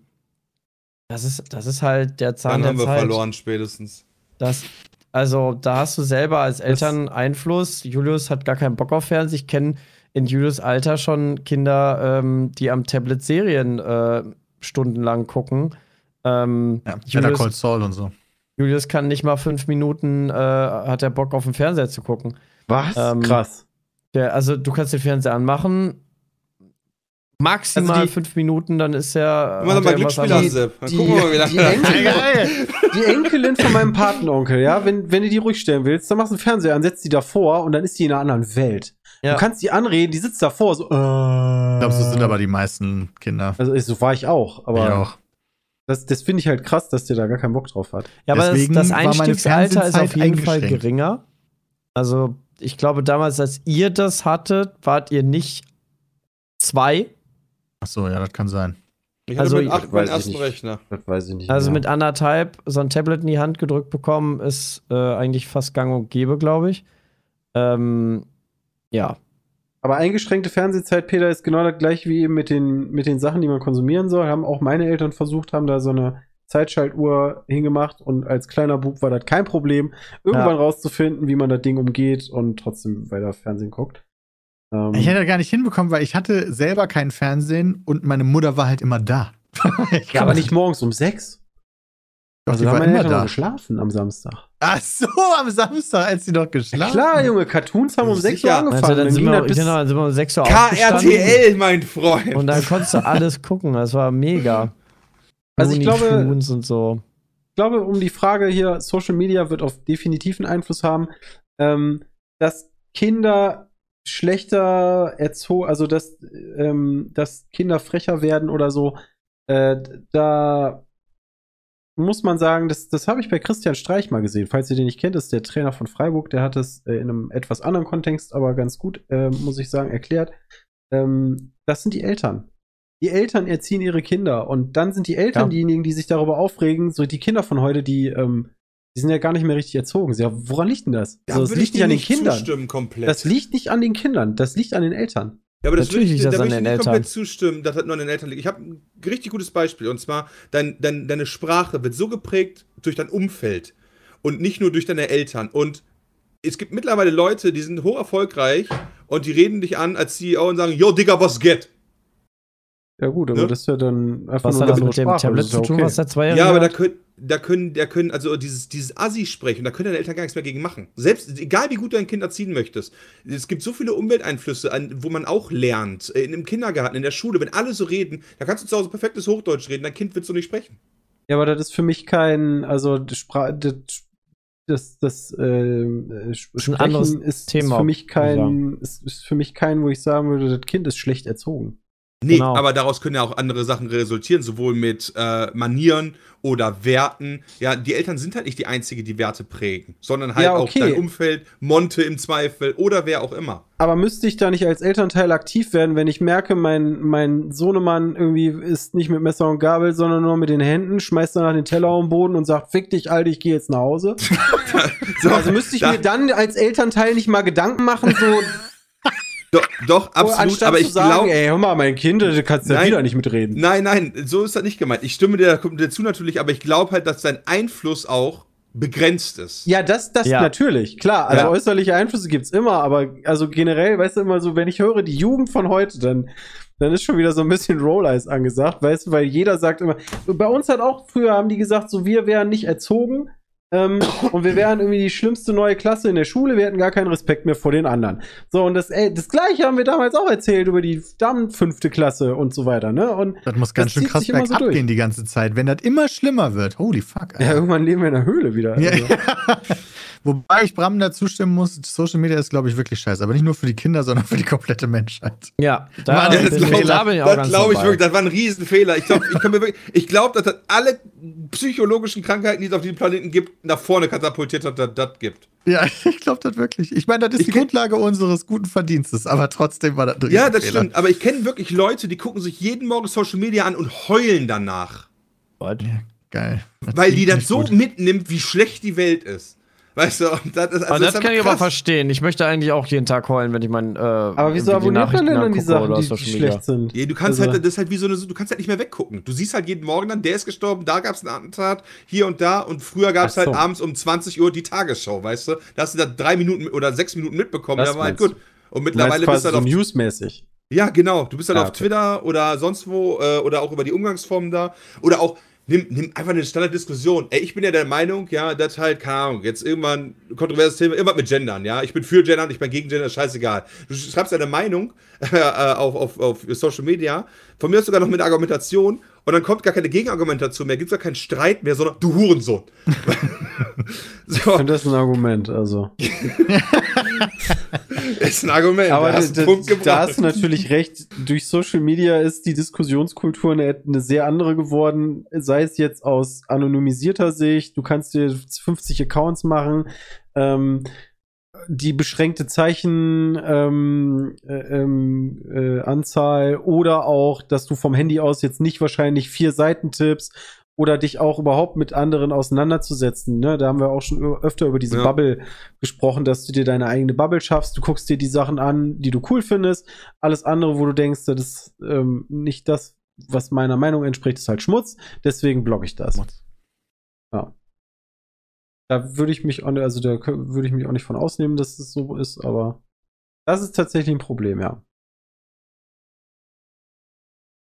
das, ist, das ist halt der Zahn Dann der haben wir Zeit. verloren spätestens. Das, also, da hast du selber als Eltern Einfluss. Julius hat gar keinen Bock auf Fernsehen. Ich kenne in Julius Alter schon Kinder, ähm, die am Tablet Serien äh, stundenlang gucken. Ähm, Ja, Julius, Call Saul und so. Julius kann nicht mal fünf Minuten, äh, hat er Bock auf den Fernseher zu gucken. Was? Ähm, Krass. Der, also, du kannst den Fernseher anmachen. Maximal Also die- fünf Minuten, dann ist er. Mal er irgendwas Glücksspiel hast, Sepp. Dann die- gucken wir mal, wie lange die Enkel- Geil! Die Enkelin von meinem Patenonkel, ja, wenn, wenn du die ruhig stellen willst, dann machst du einen Fernseher an, setzt die davor und dann ist die in einer anderen Welt. Ja. Du kannst die anreden, die sitzt davor, so, äh. Ich glaube, so sind aber die meisten Kinder. Also, so war ich auch, aber ich auch. das, das finde ich halt krass, dass der da gar keinen Bock drauf hat. Ja, aber das, Deswegen das war meine Einstiegsalter ist auf jeden Fall geringer. Also, ich glaube, damals, als ihr das hattet, wart ihr nicht zwei. Ach so, ja, das kann sein. Ich hatte Also, mit acht meinen ersten. Rechner. Das weiß ich nicht. Also mehr. mit anderthalb so ein Tablet in die Hand gedrückt bekommen, ist äh, eigentlich fast gang und gäbe, glaube ich. Ähm, ja. Aber eingeschränkte Fernsehzeit, Peter, ist genau das gleiche wie eben mit den, mit den Sachen, die man konsumieren soll. Haben auch meine Eltern versucht, haben da so eine Zeitschaltuhr hingemacht und als kleiner Bub war das kein Problem, irgendwann Ja. rauszufinden, wie man das Ding umgeht und trotzdem weiter Fernsehen guckt. Ähm, Ich hätte das gar nicht hinbekommen, weil ich hatte selber kein Fernsehen und meine Mutter war halt immer da. Ich ja, aber nicht morgens um sechs. Doch, Also die haben war meine immer Eltern da. geschlafen am Samstag. Ach so, am Samstag, als sie noch geschlafen Klar, Junge, Cartoons haben um Sicher. 6 Uhr Also, angefangen. dann, dann sind wir, bis, genau, dann sind wir um 6 Uhr aufgestanden. KRTL, mein Freund. Und dann konntest du alles gucken. Das war mega. Also ich glaube- und so. ich glaube, um die Frage hier, Social Media wird auf definitiv einen Einfluss haben, ähm, dass Kinder schlechter erzogen, also dass, ähm, dass Kinder frecher werden oder so, äh, da muss man sagen, das, das habe ich bei Christian Streich mal gesehen. Falls ihr den nicht kennt, ist der Trainer von Freiburg, der hat es äh, in einem etwas anderen Kontext, aber ganz gut, äh, muss ich sagen, erklärt. Ähm, das sind die Eltern. Die Eltern erziehen ihre Kinder und dann sind die Eltern Ja. diejenigen, die sich darüber aufregen. So die Kinder von heute, die, ähm, die sind ja gar nicht mehr richtig erzogen. Ja, woran liegt denn das? Da also, das liegt ich nicht an den Kindern. zustimmen komplett. Das liegt nicht an den Kindern, das liegt an den Eltern. Ja, aber das Natürlich würde ich, liegt da das würde an ich den nicht komplett Eltern. zustimmen, dass das nur an den Eltern liegt. Ich habe ein richtig gutes Beispiel. Und zwar, dein, dein, deine Sprache wird so geprägt durch dein Umfeld und nicht nur durch deine Eltern. Und es gibt mittlerweile Leute, die sind hoch erfolgreich und die reden dich an als CEO und sagen, yo, Digga, was geht? Ja, gut, aber Ne? das ist ja dann einfach Was nur hat das mit dem Sprache, Tablet zu tun, okay. was der Zweijährige Ja, aber da können, da können, da können, also dieses, dieses Assi sprechen, da können deine Eltern gar nichts mehr gegen machen. Selbst, egal wie gut du ein Kind erziehen möchtest. Es gibt so viele Umwelteinflüsse, an, wo man auch lernt. Äh, In einem Kindergarten, in der Schule, wenn alle so reden, da kannst du zu Hause perfektes Hochdeutsch reden, dein Kind wird so nicht sprechen. Ja, aber das ist für mich kein, also das, Spra das das, das äh, äh, Sprechen anderes ist, Thema, ist für mich kein, ist, ist für mich kein, wo ich sagen würde, das Kind ist schlecht erzogen. Nee, Genau. aber daraus können ja auch andere Sachen resultieren, sowohl mit äh, Manieren oder Werten. Ja, die Eltern sind halt nicht die Einzige, die Werte prägen, sondern halt Ja, auch okay. dein Umfeld, Monte im Zweifel oder wer auch immer. Aber müsste ich da nicht als Elternteil aktiv werden, wenn ich merke, mein, mein Sohnemann irgendwie ist nicht mit Messer und Gabel, sondern nur mit den Händen, schmeißt danach den Teller auf den Boden und sagt, fick dich, Alter, ich gehe jetzt nach Hause. So, Also müsste ich da- mir dann als Elternteil nicht mal Gedanken machen, so Doch, doch absolut, anstatt aber ich glaube. ey, hör mal, mein Kind, da kannst du ja Nein. wieder nicht mitreden. Nein, nein, so ist das nicht gemeint. Ich stimme dir dazu natürlich, aber ich glaube halt, dass sein Einfluss auch begrenzt ist. Ja, das, das Ja. natürlich, klar. Also Ja. äußerliche Einflüsse gibt's immer, aber also generell, weißt du, immer so, wenn ich höre, die Jugend von heute, dann, dann ist schon wieder so ein bisschen Roll-Eyes angesagt, weißt du, weil jeder sagt immer, bei uns hat auch früher haben die gesagt, so wir wären nicht erzogen ähm, und wir wären irgendwie die schlimmste neue Klasse in der Schule, wir hätten gar keinen Respekt mehr vor den anderen. So, und das, ey, das gleiche haben wir damals auch erzählt über die dann fünfte Klasse und so weiter, ne? Und Das muss ganz Das schön krass so bergab durch. gehen die ganze Zeit. Wenn das immer schlimmer wird, holy fuck. ja, Alter. irgendwann leben wir in der Höhle wieder. Ja, Also. Wobei ich Bram dazu stimmen muss, Social Media ist, glaube ich, wirklich scheiße. Aber nicht nur für die Kinder, sondern für die komplette Menschheit. Ja, da, Mann, Ja, das bin, glaub ich, ich- da bin ich auch das glaube ich wirklich, das war ein Riesenfehler. Ich glaube, ich, wirklich- ich glaub, dass das alle psychologischen Krankheiten, die es auf diesem Planeten gibt, nach vorne katapultiert hat, dass das gibt. Ja, ich glaube das wirklich. Ich meine, das ist Ich die Grundlage unseres guten Verdienstes, aber trotzdem war das ein Ja, das stimmt. Aber ich kenne wirklich Leute, die gucken sich jeden Morgen Social Media an und heulen danach. What? Geil. Weil die das so gut. mitnimmt, wie schlecht die Welt ist. Weißt du, und das, ist, also Aber das ist kann ich aber verstehen. Ich möchte eigentlich auch jeden Tag heulen, wenn ich mein. Äh, Aber wieso abonniert man denn dann die Sachen, oder die, die schlecht sind? Ja, du kannst Also- halt, das ist halt wie so eine, du kannst halt nicht mehr weggucken. Du siehst halt jeden Morgen dann, der ist gestorben, da gab es ein Attentat, hier und da und früher gab es Ach so. halt abends um 20 Uhr die Tagesschau, weißt du? Da hast du da drei Minuten oder sechs Minuten mitbekommen, Das da war halt gut. Und mittlerweile bist du so halt auf newsmäßig. Ja, genau. Du bist halt Ah, auf okay. Twitter oder sonst wo äh, oder auch über die Umgangsformen da. Oder auch, nimm, nimm einfach eine Standarddiskussion. Ey, ich bin ja der Meinung, ja, dass halt, keine Ahnung, jetzt irgendwann ein kontroverses Thema, irgendwas mit Gendern, ja. Ich bin für Gendern, ich bin gegen Gendern, scheißegal. Du schreibst deine Meinung äh, auf, auf, auf Social Media, von mir aus sogar noch mit Argumentation und dann kommt gar keine Gegenargumentation mehr, gibt's gar keinen Streit mehr, sondern du Hurensohn. Ich so, finde das ein Argument, also. ist ein Argument. Aber da hast da, da hast du natürlich recht. Durch Social Media ist die Diskussionskultur eine, eine sehr andere geworden. Sei es jetzt aus anonymisierter Sicht, du kannst dir 50 Accounts machen. Ähm, die beschränkte Zeichen ähm, äh, ähm, äh, oder auch, dass du vom Handy aus jetzt nicht wahrscheinlich vier Seiten tippst oder dich auch überhaupt mit anderen auseinanderzusetzen. Ne? Da haben wir auch schon öfter über diese Ja. Bubble gesprochen, dass du dir deine eigene Bubble schaffst. Du guckst dir die Sachen an, die du cool findest. Alles andere, wo du denkst, das ist ähm, nicht das, was meiner Meinung entspricht, ist halt Schmutz. Deswegen blogge ich das. Ja. Da würde ich mich, auch, also da würde ich mich auch nicht von ausnehmen, dass es so ist, aber das ist tatsächlich ein Problem, ja.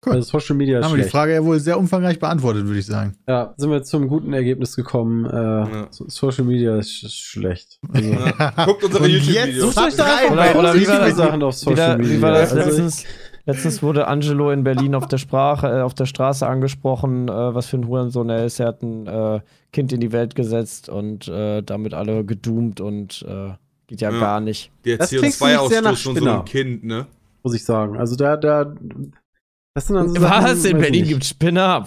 Cool. Also Social Media ist Haben wir die. Frage ja wohl sehr umfangreich beantwortet, würde ich sagen. Ja, sind wir zum guten Ergebnis gekommen. Äh, Ja. so- Social Media ist sch schlecht. Also, Ja. Guckt unsere YouTube-Videos. jetzt Sucht euch da Oder- oder- oder wie war das? Sachen auf Social Wieder, Media. wie war das Also, letztens? Letztens wurde Angelo in Berlin auf der Sprache, äh, auf der Straße angesprochen, äh, was für ein Hurensohn er ist. Er hat ein äh, Kind in die Welt gesetzt und äh, damit alle gedoomt und äh, geht ja, Ja. gar nicht. Der Das klingt für mich sehr nach CO2-Ausstoß von so einem Kind, ne? muss ich sagen. Also da, da, das sind dann so Was? Sachen, in weiß Berlin gibt Spinner?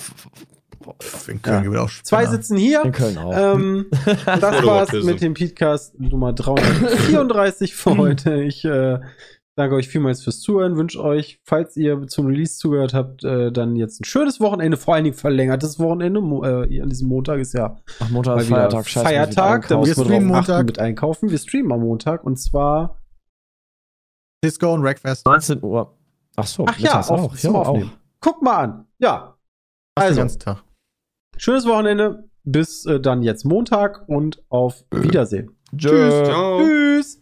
In Köln Ja. gibt es auch Zwei sitzen hier. In Köln auch. Ähm, das war's mit dem Podcast Nummer 334 für heute. Ich äh, danke euch vielmals fürs Zuhören. Wünsche euch, falls ihr zum Release zugehört habt, äh, dann jetzt ein schönes Wochenende, vor allen Dingen verlängertes Wochenende. Mo äh, an diesem Montag ist ja Ach, Montag ist Feiertag. Scheiße, Feiertag. Da müssen wir Montag. mit einkaufen. Wir streamen am Montag und zwar Disco und Wreckfest. 19 Uhr. Ach so, Ach ja, auf, auch. zum Ja, Aufnehmen. Guck mal an. Ja. Also, ganzen Tag. schönes Wochenende. Bis äh, dann jetzt Montag und auf Wiedersehen. Tschüss. Ciao. Tschüss.